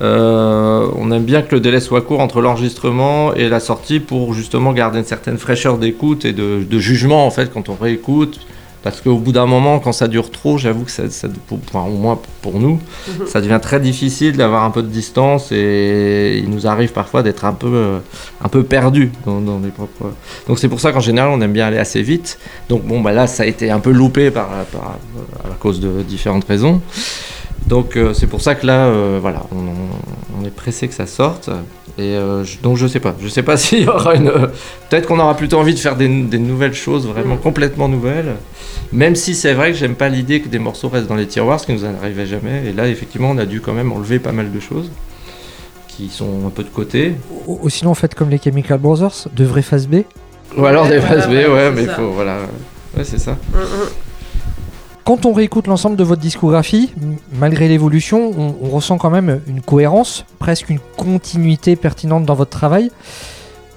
euh, on aime bien que le délai soit court entre l'enregistrement et la sortie pour justement garder une certaine fraîcheur d'écoute et de, de jugement en fait quand on réécoute. Parce qu'au bout d'un moment, quand ça dure trop, j'avoue que ça, ça- pour- enfin, au moins pour nous, ça devient très difficile d'avoir un peu de distance et il nous arrive parfois d'être un peu, euh, un peu perdu dans, dans les propres. Donc c'est pour ça qu'en général, on aime bien aller assez vite. Donc bon, bah là, ça a été un peu loupé par, par- à cause de différentes raisons. Donc euh, c'est pour ça que là, euh, voilà, on, est pressé que ça sorte. Et euh, je- donc je sais pas, je sais pas s'il y aura une. euh, Peut-être qu'on aura plutôt envie de faire des, des nouvelles choses, vraiment complètement nouvelles. Même si c'est vrai que j'aime pas l'idée que des morceaux restent dans les tiroirs, ce qui nous arrivait jamais. Et là, effectivement, on a dû quand même enlever pas mal de choses qui sont un peu de côté. Ou, ou sinon, faites comme les Chemical Brothers, de vrais face B. Ou alors des phases B, ouais, mais il ça. faut, voilà. Ouais, c'est ça. Mm, mm. Quand on réécoute l'ensemble de votre discographie, malgré l'évolution, on, on ressent quand même une cohérence, presque une continuité pertinente dans votre travail.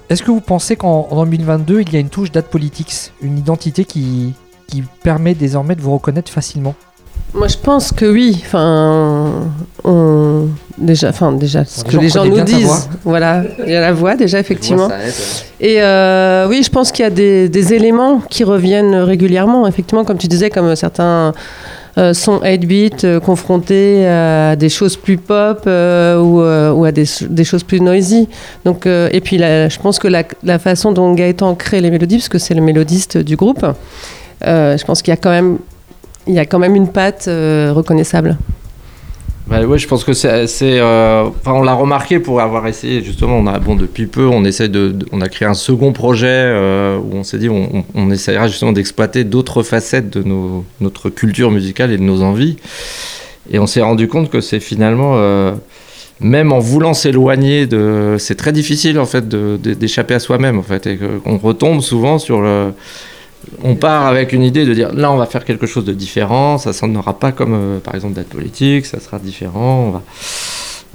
Est-ce que vous pensez qu'en en 2022, il y a une touche date politics, une identité qui, qui permet désormais de vous reconnaître facilement Moi, je pense que oui. Enfin, on... déjà, enfin, déjà, ce que les gens nous disent. Voilà, il y a la voix déjà, effectivement. Et euh, oui, je pense qu'il y a des, des éléments qui reviennent régulièrement. Effectivement, comme tu disais, comme certains euh, sons 8-bit euh, confrontés à des choses plus pop euh, ou, euh, ou à des, des choses plus noisy. Donc, euh, et puis, la- je pense que la, la façon dont Gaëtan crée les mélodies, parce que c'est le mélodiste du groupe, je pense qu'il y a quand même, il y a quand même une patte euh, reconnaissable. Bah ouais, je pense que c'est, euh, on l'a remarqué pour avoir essayé justement. Bon, depuis peu, on essaie de, on a créé un second projet euh, où on s'est dit, on, on, essaiera justement d'exploiter d'autres facettes de nos, notre culture musicale et de nos envies. Et on s'est rendu compte que c'est finalement, euh, même en voulant s'éloigner de, c'est très difficile en fait d'échapper à soi-même en fait, et qu'on retombe souvent sur le on part avec une idée de dire là on va faire quelque chose de différent, ça sonnera pas comme euh, par exemple date politique, ça sera différent,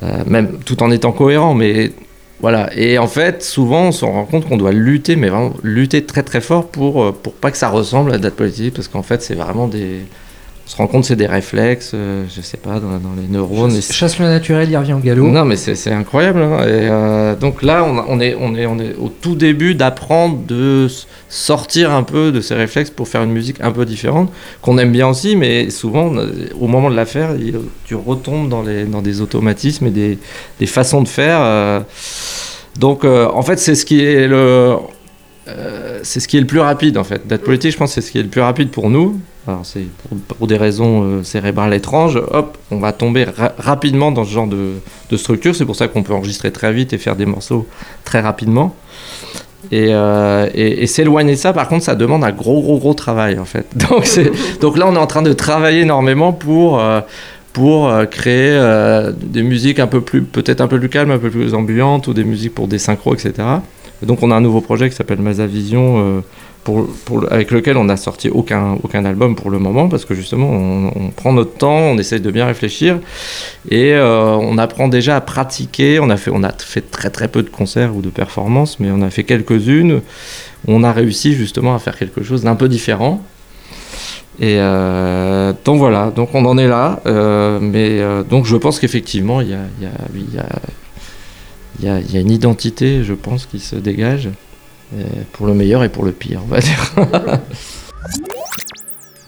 euh, même tout en étant cohérent, mais voilà. Et en fait, souvent on se rend compte qu'on doit lutter, mais vraiment lutter très très fort pour, euh, pour pas que ça ressemble à date politique, parce qu'en fait c'est vraiment des. On se rend compte que c'est des réflexes, euh, je sais pas, dans, dans les neurones. et Chasse le naturel, il revient au galop. non, mais c'est incroyable. hein. Et, euh, donc là, on, est, on, est, on est au tout début d'apprendre de sortir un peu de ces réflexes pour faire une musique un peu différente, qu'on aime bien aussi, mais souvent, au moment de la faire, il- tu retombes dans, les, dans des automatismes et des, des façons de faire. euh. donc, euh, en fait, c'est ce qui est le. c'est ce qui est le plus rapide en fait. Date politique, je pense, c'est ce qui est le plus rapide pour nous. Alors c'est pour, des raisons euh, cérébrales étranges. Hop, on va tomber ra- rapidement dans ce genre de, structure. C'est pour ça qu'on peut enregistrer très vite et faire des morceaux très rapidement. Et, euh, s'éloigner de ça, par contre, ça demande un gros, gros, gros travail en fait. Donc, là, on est en train de travailler énormément pour, euh, pour créer des musiques un peu plus, peut-être un peu plus calmes, un peu plus ambiantes, ou des musiques pour des synchros, etc. Et donc, on a un nouveau projet qui s'appelle Mazavision, avec lequel on n'a sorti aucun, aucun album pour le moment, parce que justement, on, prend notre temps, on essaye de bien réfléchir, et euh, on apprend déjà à pratiquer. On a, fait, on a fait très très peu de concerts ou de performances, mais on a fait quelques-unes. On a réussi justement à faire quelque chose d'un peu différent. Et euh, donc voilà, donc on en est là. euh, mais donc je pense qu'effectivement, il y a, y, a, y, a, y a une identité, je pense, qui se dégage. Euh, Pour le meilleur et pour le pire, on va dire.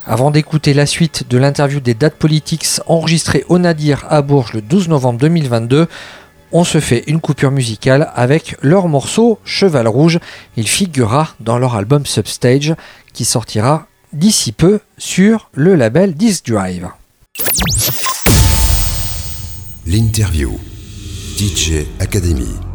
Avant d'écouter la suite de l'interview des dates politiques enregistrée au Nadir à Bourges le 12 novembre 2022, on se fait une coupure musicale avec leur morceau Cheval Rouge. Il figurera dans leur album Substage qui sortira d'ici peu sur le label Disc Drive. L'interview. DJ Academy.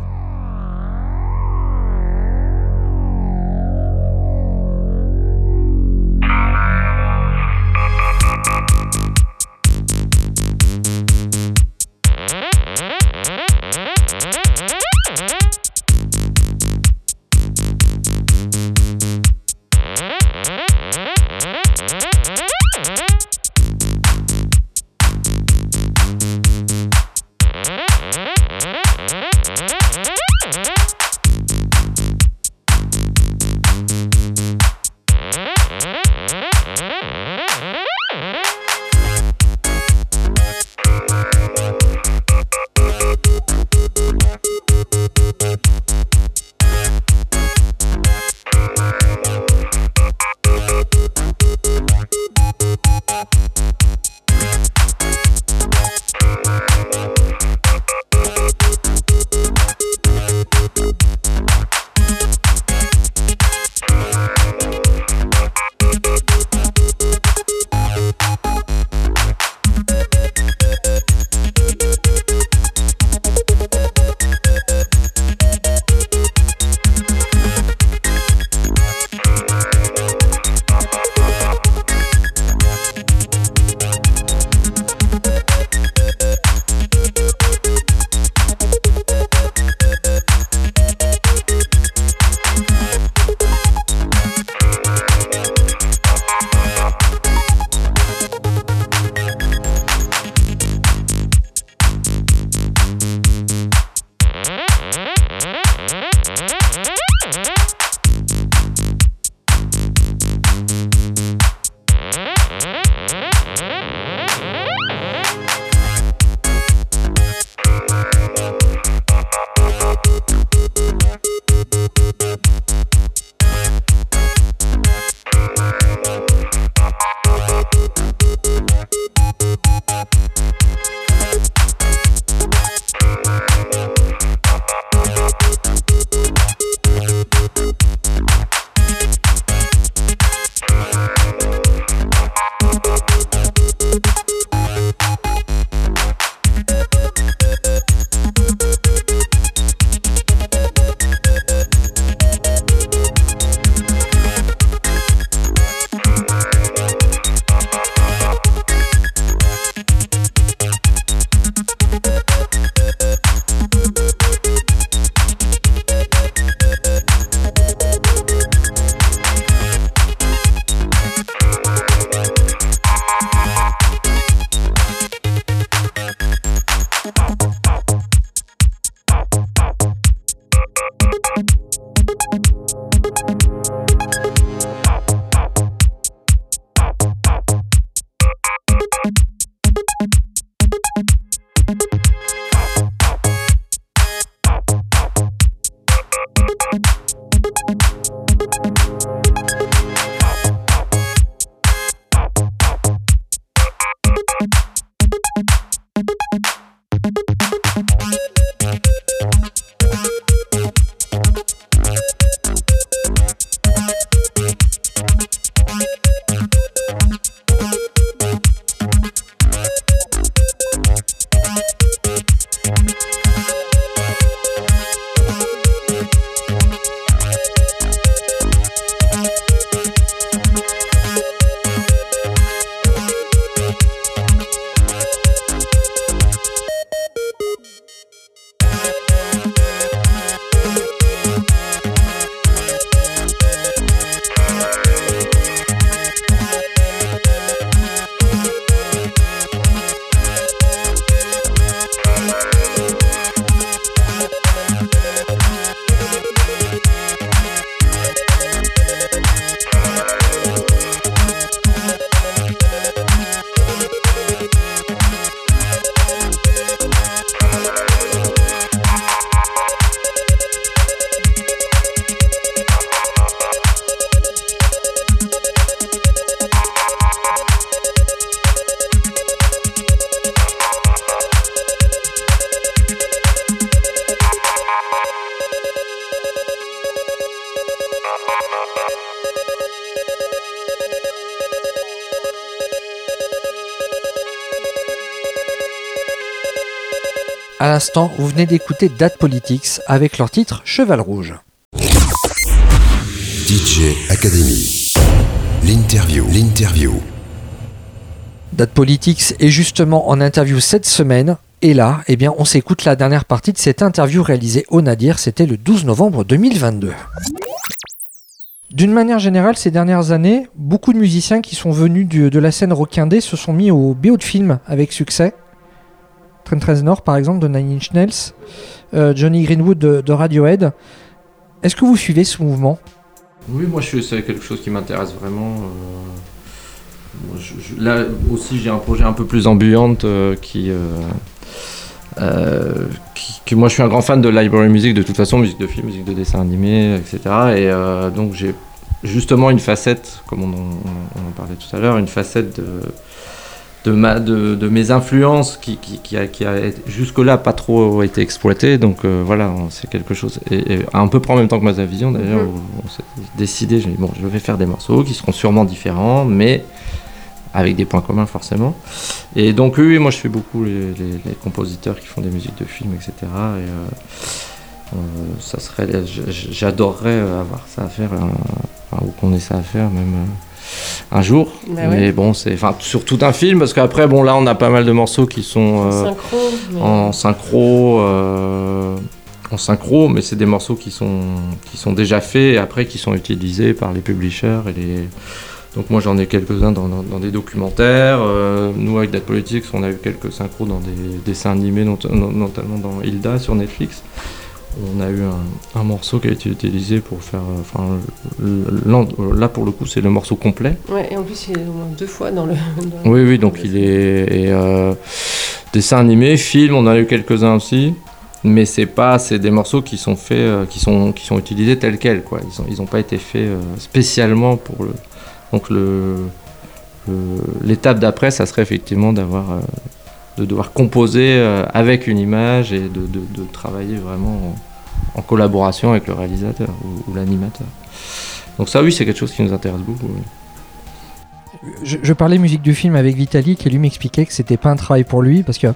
L'instant, vous venez d'écouter Date Politics avec leur titre Cheval Rouge. DJ Academy. L'interview. L'interview. Date Politics est justement en interview cette semaine. Et là, eh bien, on s'écoute la dernière partie de cette interview réalisée au Nadir. C'était le 12 novembre 2022. D'une manière générale, ces dernières années, beaucoup de musiciens qui sont venus du- de la scène rockindé se sont mis au BO de films avec succès. Trent Reznor, par exemple, de Nine Inch Nails, euh, Johnny Greenwood de, Radiohead. Est-ce que vous suivez ce mouvement? Oui, moi, c'est quelque chose qui m'intéresse vraiment. euh, là aussi, j'ai un projet un peu plus ambiante euh, qui, qui- moi, je suis un grand fan de library music, de toute façon, musique de film, musique de dessin animé, etc. Et donc, j'ai justement une facette, comme on on en parlait tout à l'heure, une facette de, de, ma, de, de mes influences qui, qui, qui a, qui a été- jusque-là pas trop été exploitée. Donc euh, voilà, c'est quelque chose. Et, et un peu près en même temps que ma vision d'ailleurs, Mhm. on s'est décidé, j'ai dit, bon, je vais faire des morceaux qui seront sûrement différents, mais avec des points communs forcément. Et donc oui, moi je fais beaucoup les, les- les compositeurs qui font des musiques de films, etc. Et euh, euh, ça serait, j'adorerais avoir ça à faire, enfin, ou qu'on ait ça à faire même un jour. Bah mais bon, c'est, enfin, sur tout un film, parce qu'après, bon, là, on a pas mal de morceaux qui sont euh, Synchro. mais- en synchro. euh, en synchro, mais c'est des morceaux qui sont, qui sont déjà faits et après qui sont utilisés par les publishers et les, donc moi j'en ai quelques-uns dans, dans- dans des documentaires. Euh, nous avec Date Politics, on a eu quelques synchros dans des dessins animés, not- not- notamment dans Hilda sur Netflix. On a eu un, un morceau qui a été utilisé pour faire. euh, Enfin, le- là pour le coup c'est le morceau complet. Ouais, et en plus, il est au moins deux fois dans le. dans- Oui, oui, donc il est. Et, euh, dessin animé, film, on a eu quelques-uns aussi. Mais c'est pas, c'est des morceaux qui sont faits, euh, qui sont, qui sont utilisés tels quels, quoi. Ils ont, ils ont pas été faits euh, spécialement pour le. Donc le, l'étape d'après, ça serait effectivement d'avoir, euh, de devoir composer euh, avec une image et de, de- travailler vraiment en, collaboration avec le réalisateur ou, l'animateur. Donc ça, oui, c'est quelque chose qui nous intéresse beaucoup. je, parlais musique du film avec Vitali qui lui m'expliquait que c'était pas un travail pour lui parce que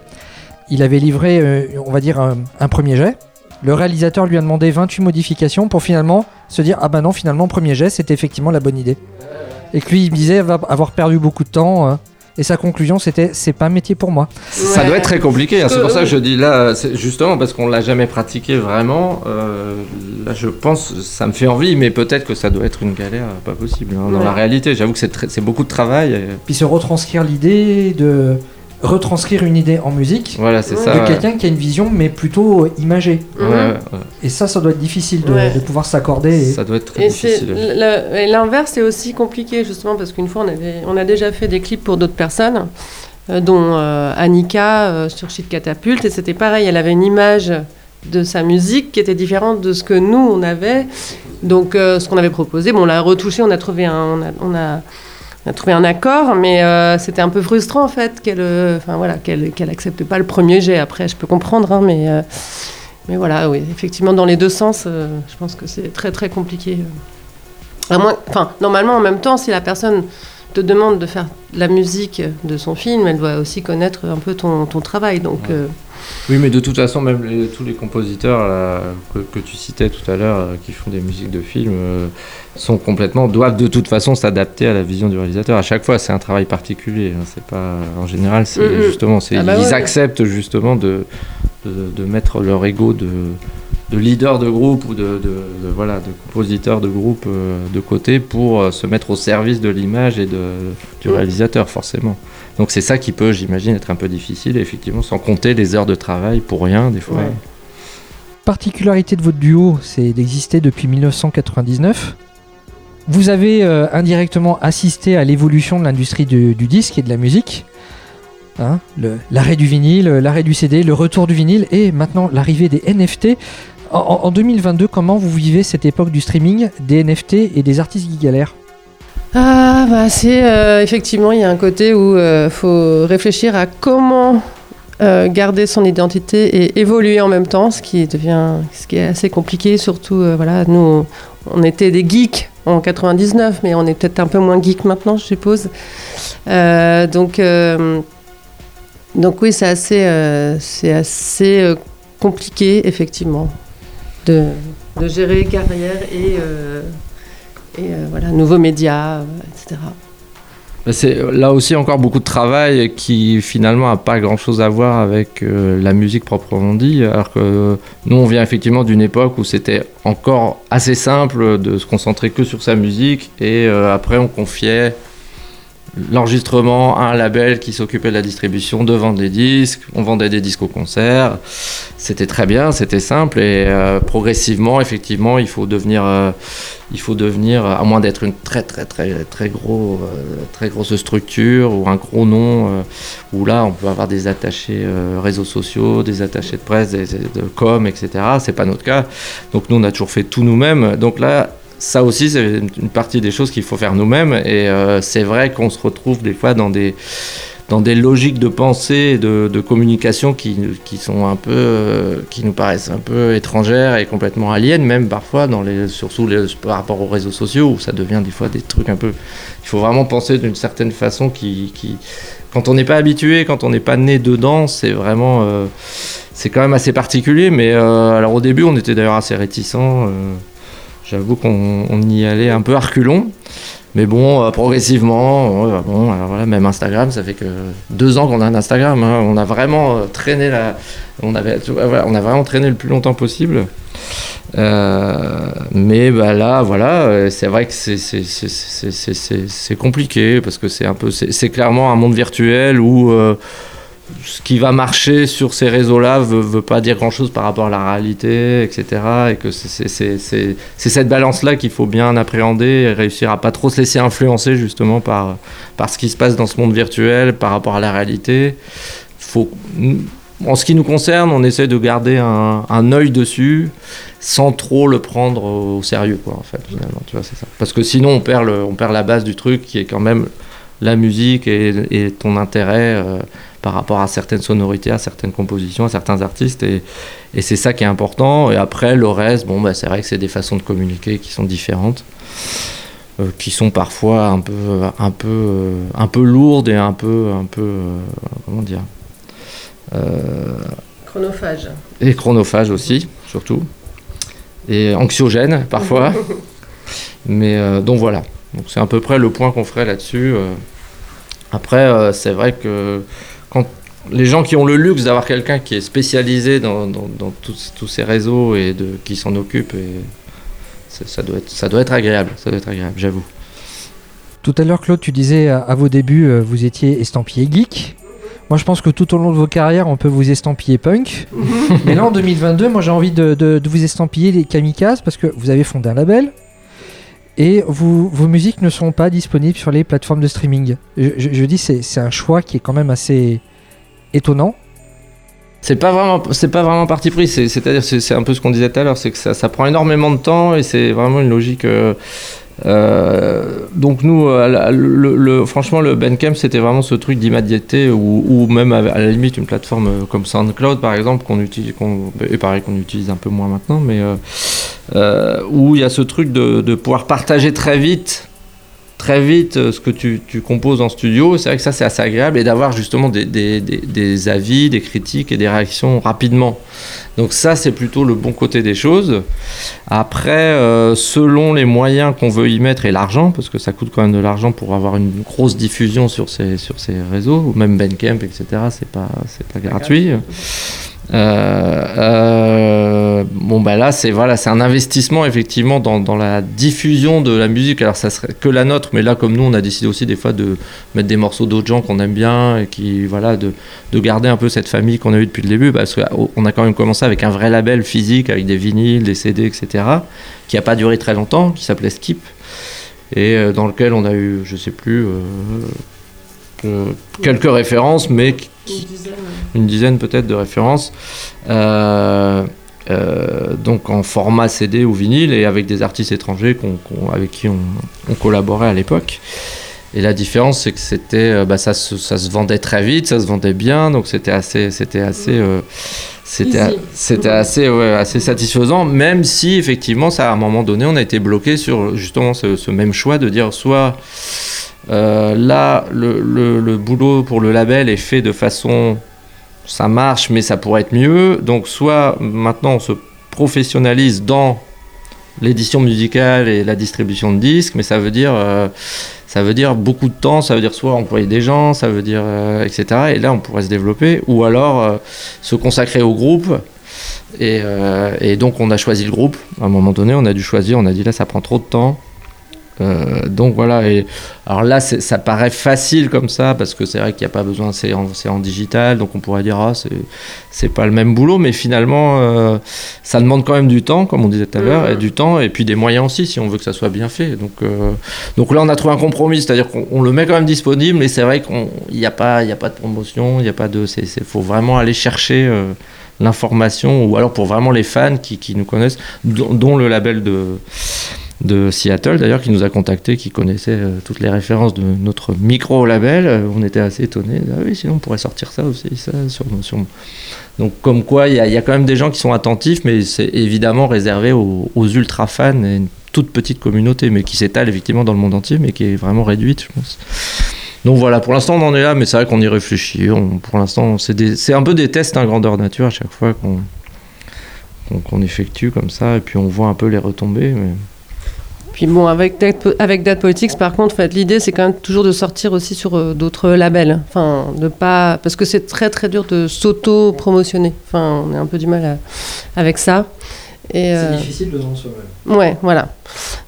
il avait livré, euh, on va dire, un, premier jet. Le réalisateur lui a demandé 28 modifications pour finalement se dire Ah bah non, finalement, premier jet, c'était effectivement la bonne idée. Et que lui, il me disait avoir perdu beaucoup de temps. euh, et sa conclusion, c'était C'est pas un métier pour moi. Ça doit être très compliqué, hein. c'est pour Euh, ça que je dis là, justement parce qu'on l'a jamais pratiqué vraiment. euh, là, je pense, ça me fait envie, mais peut-être que ça doit être une galère pas possible hein, dans Ouais. la réalité. J'avoue que c'est beaucoup de travail. et- Puis se retranscrire l'idée, de retranscrire une idée en musique Voilà, c'est Ouais. ça. de ouais. quelqu'un qui a une vision, mais plutôt euh, imagée. Ouais, Mhm. ouais, ouais. Et ça, ça doit être difficile de, Ouais. de pouvoir s'accorder. et- Ça doit être très Et c'est difficile. le- et l'inverse est aussi compliqué justement parce qu'une fois on avait on a déjà fait des clips pour d'autres personnes euh, dont euh, Annika euh, sur Shit Catapult et c'était pareil elle avait une image de sa musique qui était différente de ce que nous on avait donc euh, ce qu'on avait proposé bon on l'a retouché on a trouvé un on a, on a- on a trouvé un accord, mais euh, c'était un peu frustrant en fait qu'elle, euh, enfin voilà, qu'elle, accepte pas le premier jet. Après, je peux comprendre, hein, mais euh, mais voilà, oui, effectivement, dans les deux sens, je pense que c'est très très compliqué. À moins, enfin, normalement, en même temps, si la personne te demande de faire la musique de son film, elle doit aussi connaître un peu ton, ton travail. Donc, Ouais. euh, Oui, mais de toute façon, même les- tous les compositeurs là, que, que tu citais tout à l'heure, euh, qui font des musiques de films, euh, sont complètement doivent de toute façon s'adapter à la vision du réalisateur. À chaque fois, c'est un travail particulier. hein, c'est pas en général, c'est Mhm. justement, c'est Ah bah ils ouais. acceptent justement de, de, de mettre leur ego de, de leader de groupe ou de, de- de- voilà de compositeur de groupe euh, de côté pour euh, se mettre au service de l'image et de, du Mhm. réalisateur forcément. Donc c'est ça qui peut, j'imagine, être un peu difficile, effectivement, sans compter les heures de travail pour rien, des fois. Ouais. particularité de votre duo, c'est d'exister depuis 1999. Vous avez euh, indirectement assisté à l'évolution de l'industrie du, du disque et de la musique. Hein, le- l'arrêt du vinyle, l'arrêt du CD, le retour du vinyle et maintenant l'arrivée des NFT. En, en- en 2022, comment vous vivez cette époque du streaming, des NFT et des artistes qui Ah, bah, c'est euh, effectivement, il y a un côté où il faut réfléchir à comment euh, garder son identité et évoluer en même temps, ce qui devient, ce qui est assez compliqué. Surtout, euh, voilà, nous, on, était des geeks en 99, mais on est peut-être un peu moins geeks maintenant, je suppose. Euh, donc, euh, oui, c'est assez, euh, euh, compliqué, effectivement, de, gérer carrière et, euh, et euh, voilà, nouveaux médias, euh, etc. C'est là aussi encore beaucoup de travail qui finalement n'a pas grand chose à voir avec la musique proprement dit. Alors que nous, on vient effectivement d'une époque où c'était encore assez simple de se concentrer que sur sa musique et après on confiait l'enregistrement à un label qui s'occupait de la distribution, de vendre des disques. On vendait des disques au concert. C'était très bien, c'était simple et euh, progressivement, effectivement, il faut devenir, euh, il faut devenir, à moins d'être une très très très très gros, euh, très grosse structure ou un gros nom, où là on peut avoir des attachés réseaux sociaux, des attachés de presse, des, des- de com, etc. C'est pas notre cas. Donc nous on a toujours fait tout nous-mêmes. Donc là ça aussi, c'est une partie des choses qu'il faut faire nous-mêmes. Et euh, c'est vrai qu'on se retrouve des fois dans des, dans des logiques de pensée et de, de communication qui, qui sont un peu, euh, qui nous paraissent un peu étrangères et complètement aliènes, même parfois, dans les, surtout par rapport aux réseaux sociaux, où ça devient des fois des trucs un peu. Il faut vraiment penser d'une certaine façon qui, quand on n'est pas habitué, quand on n'est pas né dedans, c'est vraiment. euh, c'est quand même assez particulier, mais alors au début, on était d'ailleurs assez réticents. J'avoue qu'on on y allait un peu à reculons. Mais bon, euh, progressivement, ouais, bon, alors voilà, même Instagram, ça fait que deux ans qu'on a un Instagram. hein. On a vraiment euh, traîné la, on avait, on a vraiment traîné le plus longtemps possible. Euh, mais bah là, voilà, c'est vrai que c'est compliqué parce que c'est un peu, c'est clairement un monde virtuel où ce qui va marcher sur ces réseaux-là veut, veut pas dire grand-chose par rapport à la réalité, etc. Et que c'est- cette balance-là qu'il faut bien appréhender et réussir à pas trop se laisser influencer justement par, ce qui se passe dans ce monde virtuel par rapport à la réalité. Faut, en ce qui nous concerne, on essaie de garder un, un œil dessus sans trop le prendre au sérieux, quoi, en fait, finalement, tu vois, ça. Parce que sinon, on perd, la base du truc qui est quand même la musique et, et ton intérêt euh, par rapport à certaines sonorités, à certaines compositions, à certains artistes. Et, et c'est ça qui est important. Et après, le reste, bon, bah, c'est vrai que c'est des façons de communiquer qui sont différentes. euh, qui sont parfois un peu, un peu, euh, un peu lourdes et un peu, un peu, euh, comment dire, euh, Chronophage. et chronophage aussi, surtout, et anxiogène parfois. Mais donc voilà, donc c'est à peu près le point qu'on ferait là-dessus. Après, c'est vrai que quand les gens qui ont le luxe d'avoir quelqu'un qui est spécialisé dans, dans- dans tous, tous ces réseaux et de, qui s'en occupe, et ça, ça doit être, ça doit être agréable, ça doit être agréable, j'avoue. Tout à l'heure, Claude, tu disais à, à vos débuts, euh, vous étiez estampillé geek. Moi, je pense que tout au long de vos carrières, on peut vous estampiller punk. Mais là, en 2022, moi, j'ai envie de, de- de vous estampiller les kamikazes parce que vous avez fondé un label et vous, vos musiques ne sont pas disponibles sur les plateformes de streaming. Je, je- je dis, c'est un choix qui est quand même assez étonnant. C'est pas vraiment, c'est pas vraiment parti pris. c'est- C'est-à-dire, c'est un peu ce qu'on disait tout à l'heure, c'est que ça, ça prend énormément de temps et c'est vraiment une logique. euh, euh, donc nous, euh, franchement, le Bandcamp, c'était vraiment ce truc d'immédiateté ou, même à, la limite une plateforme euh, comme SoundCloud, par exemple, qu'on utilise, et pareil qu'on utilise un peu moins maintenant, mais où il y a ce truc de pouvoir partager très vite très vite euh, ce que tu, tu composes en studio. C'est vrai que ça, c'est assez agréable et d'avoir justement des, des- des- des avis, des critiques et des réactions rapidement. Donc ça, c'est plutôt le bon côté des choses. Après, euh, selon les moyens qu'on veut y mettre et l'argent, parce que ça coûte quand même de l'argent pour avoir une grosse diffusion sur ces, sur ces réseaux, ou même Bandcamp, etc., c'est pas, c'est pas gratuit. Euh, bon bah là c'est voilà c'est un investissement effectivement dans, la diffusion de la musique. Alors ça serait que la nôtre mais là comme nous on a décidé aussi des fois de mettre des morceaux d'autres gens qu'on aime bien et qui voilà de, de garder un peu cette famille qu'on a eue depuis le début parce qu'on a quand même commencé avec un vrai label physique avec des vinyles des CD etc qui a pas duré très longtemps qui s'appelait Skip et euh, dans lequel on a eu je sais plus euh, quelques références mais qui, une dizaine peut-être de références. Euh, euh, donc en format CD ou vinyle et avec des artistes étrangers avec qui on, on collaborait à l'époque. Et la différence, c'est que c'était, euh, bah, ça, se, ça se vendait très vite, ça se vendait bien, donc c'était assez, c'était assez, euh, c'était, assez, ouais, assez satisfaisant. Même si effectivement, ça, à un moment donné, on a été bloqué sur justement ce, ce même choix de dire soit Euh, là, le, boulot pour le label est fait de façon. Ça marche, mais ça pourrait être mieux. Donc, soit maintenant on se professionnalise dans l'édition musicale et la distribution de disques, mais ça veut dire. euh, ça veut dire beaucoup de temps, ça veut dire soit employer des gens, ça veut dire euh, etc. Et là, on pourrait se développer, ou alors se consacrer au groupe. Et, et donc, on a choisi le groupe. À un moment donné, on a dû choisir. On a dit là, ça prend trop de temps. Euh, donc voilà. Et alors là, ça paraît facile comme ça parce que c'est vrai qu'il n'y a pas besoin. C'est en, digital, donc on pourrait dire ah c'est pas le même boulot, mais finalement, euh, ça demande quand même du temps, comme on disait tout à l'heure, et du temps et puis des moyens aussi si on veut que ça soit bien fait. Donc euh, donc là, on a trouvé un compromis, c'est-à-dire qu'on on le met quand même disponible, mais c'est vrai qu'il n'y a pas il y a pas de promotion, il y a pas de c'est- faut vraiment aller chercher. l'information ou alors pour vraiment les fans qui, qui nous connaissent dont, dont le label de de Seattle d'ailleurs qui nous a contacté qui connaissait euh, toutes les références de notre micro label Euh, on était assez étonnés ah oui sinon on pourrait sortir ça aussi ça donc comme quoi il y, a- quand même des gens qui sont attentifs mais c'est évidemment réservé aux, aux ultra fans et une toute petite communauté mais qui s'étale effectivement dans le monde entier mais qui est vraiment réduite je pense donc voilà, pour l'instant on en est là, mais c'est vrai qu'on y réfléchit. Pour l'instant, c'est un peu des tests en grandeur nature à chaque fois qu'on effectue comme ça, et puis on voit un peu les retombées. Puis bon, avec Date, avec Date Politics, par contre, en fait, l'idée, c'est quand même toujours de sortir aussi sur euh, d'autres labels. Enfin, de pas... Parce que c'est très, très dur de s'auto-promotionner. Enfin, on a un peu du mal à- avec ça. Et, euh, difficile de vendre soi-même. Ouais, voilà.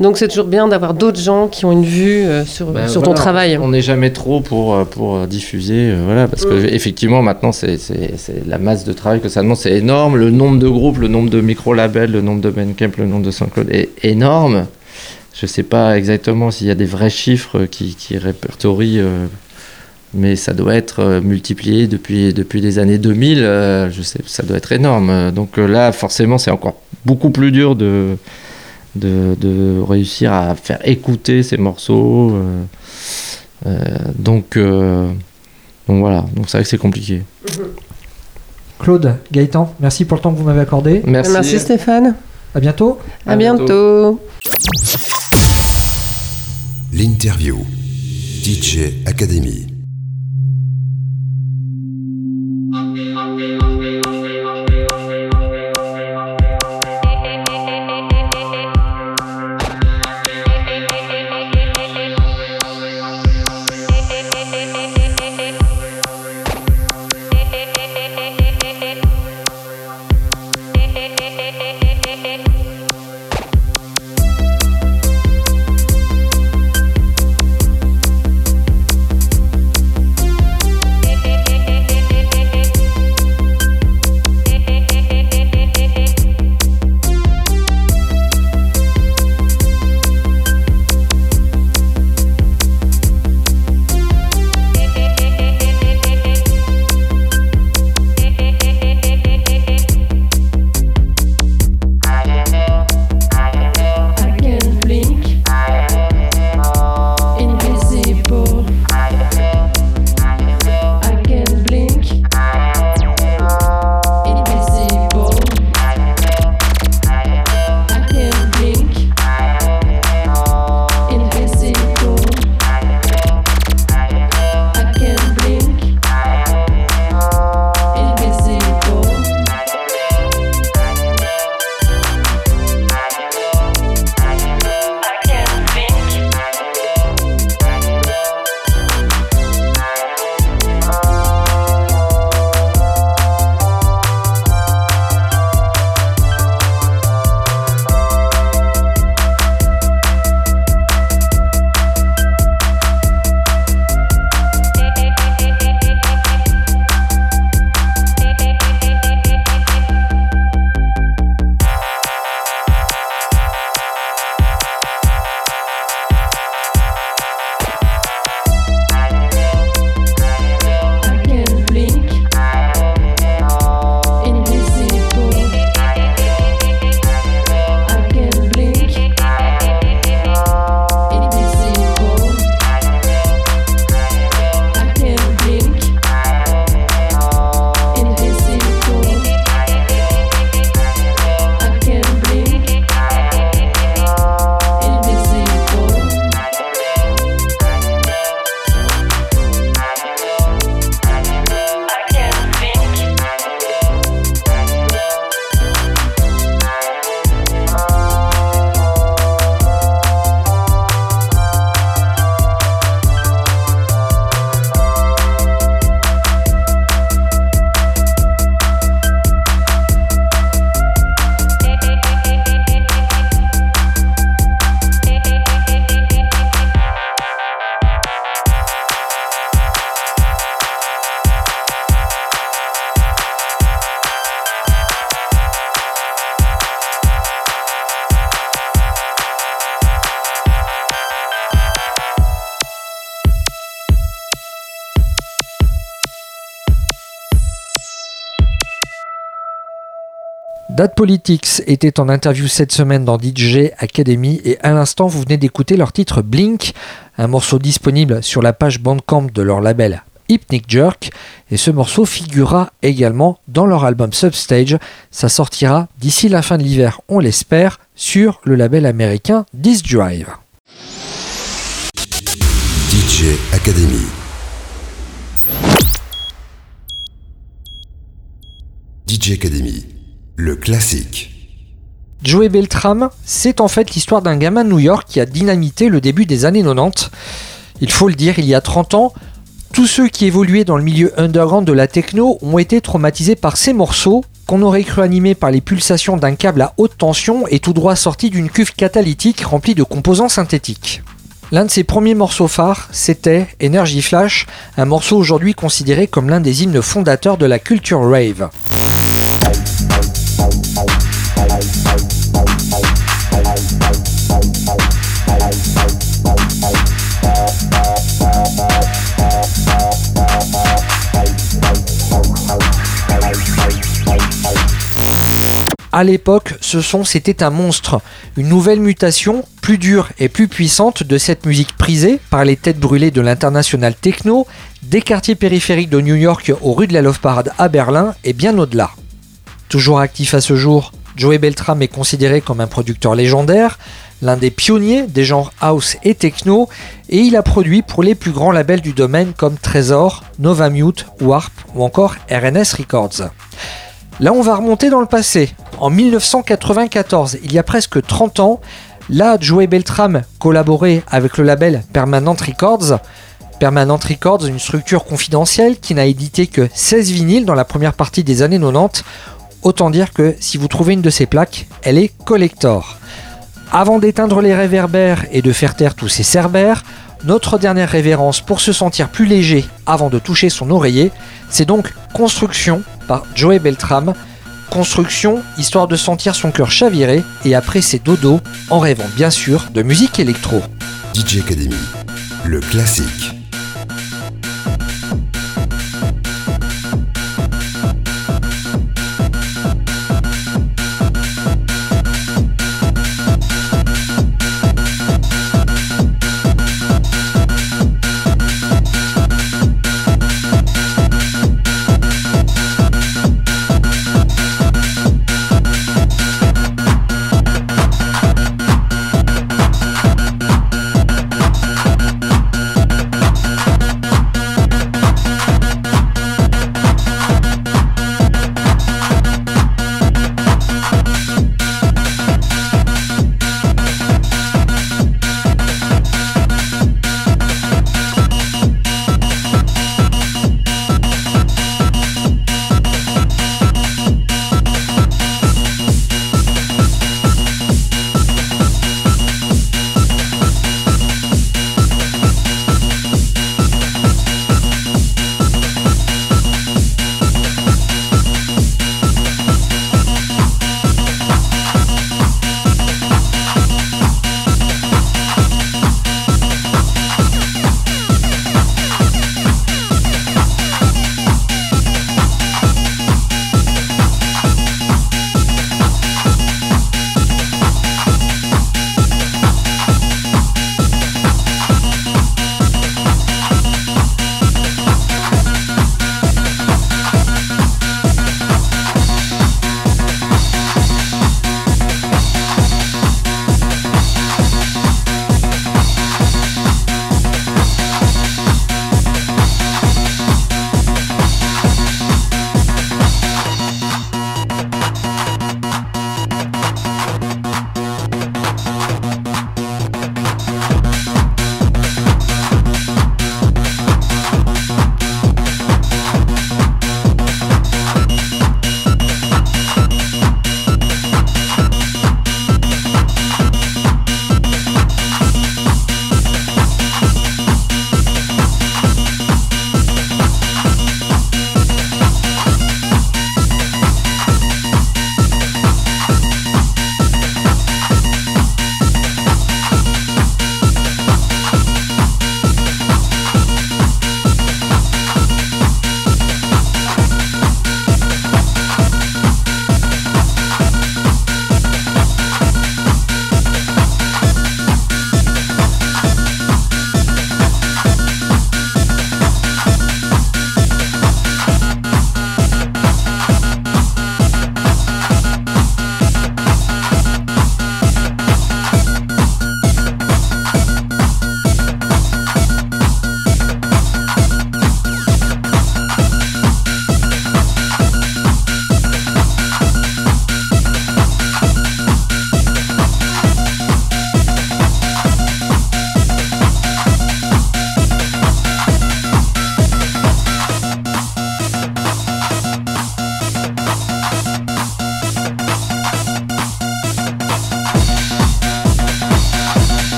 Donc, c'est toujours bien d'avoir d'autres gens qui ont une vue euh, sur, Ben sur voilà, ton travail. On n'est jamais trop pour, euh, pour euh, diffuser, euh, voilà, parce que Mm. effectivement maintenant c'est c'est- c'est la masse de travail que ça demande, c'est énorme. Le nombre de groupes, le nombre de micro-labels, le nombre de Bandcamp, le nombre de SoundCloud est énorme. Je sais pas exactement s'il y a des vrais chiffres qui, qui répertorient, euh, mais ça doit être euh, multiplié depuis, depuis les années 2000. euh, je sais, ça doit être énorme. Donc là, forcément, c'est encore beaucoup plus dur de, de, de réussir à faire écouter ces morceaux. euh, euh, donc, euh, donc voilà, donc c'est vrai que c'est compliqué. Claude, Gaëtan, merci pour le temps que vous m'avez accordé. Merci. Merci Stéphane. À bientôt. À bientôt. L'interview. DJ Academy. Date Politics était en interview cette semaine dans DJ Academy et à l'instant vous venez d'écouter leur titre Blink, un morceau disponible sur la page Bandcamp de leur label Hypnic Jerk et ce morceau figurera également dans leur album Substage. Ça sortira d'ici la fin de l'hiver, on l'espère, sur le label américain This Drive. DJ Academy. DJ Academy. Le classique. Joey Beltram, c'est en fait l'histoire d'un gamin de New York qui a dynamité le début des années 90. Il faut le dire, il y a 30 ans, tous ceux qui évoluaient dans le milieu underground de la techno ont été traumatisés par ces morceaux qu'on aurait cru animés par les pulsations d'un câble à haute tension et tout droit sorti d'une cuve catalytique remplie de composants synthétiques. L'un de ses premiers morceaux phares, c'était Energy Flash, un morceau aujourd'hui considéré comme l'un des hymnes fondateurs de la culture rave. À l'époque, ce son c'était un monstre, une nouvelle mutation, plus dure et plus puissante de cette musique prisée par les têtes brûlées de l'international techno, des quartiers périphériques de New York aux rues de la Love Parade à Berlin et bien au-delà. Toujours actif à ce jour, Joey Beltram est considéré comme un producteur légendaire, l'un des pionniers des genres house et techno, et il a produit pour les plus grands labels du domaine comme Trésor, Novamute, Warp ou encore RNS Records. Là, on va remonter dans le passé. En 1994, il y a presque 30 ans, là, Joey Beltram collaborait avec le label Permanent Records. Permanent Records, une structure confidentielle qui n'a édité que 16 vinyles dans la première partie des années 90. Autant dire que si vous trouvez une de ces plaques, elle est collector. Avant d'éteindre les réverbères et de faire taire tous ces cerbères, notre dernière révérence pour se sentir plus léger avant de toucher son oreiller, c'est donc Construction par Joey Beltram. Construction, histoire de sentir son cœur chavirer et après ses dodos, en rêvant bien sûr de musique électro. DJ Academy. Le classique.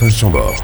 Stéphane Chambord.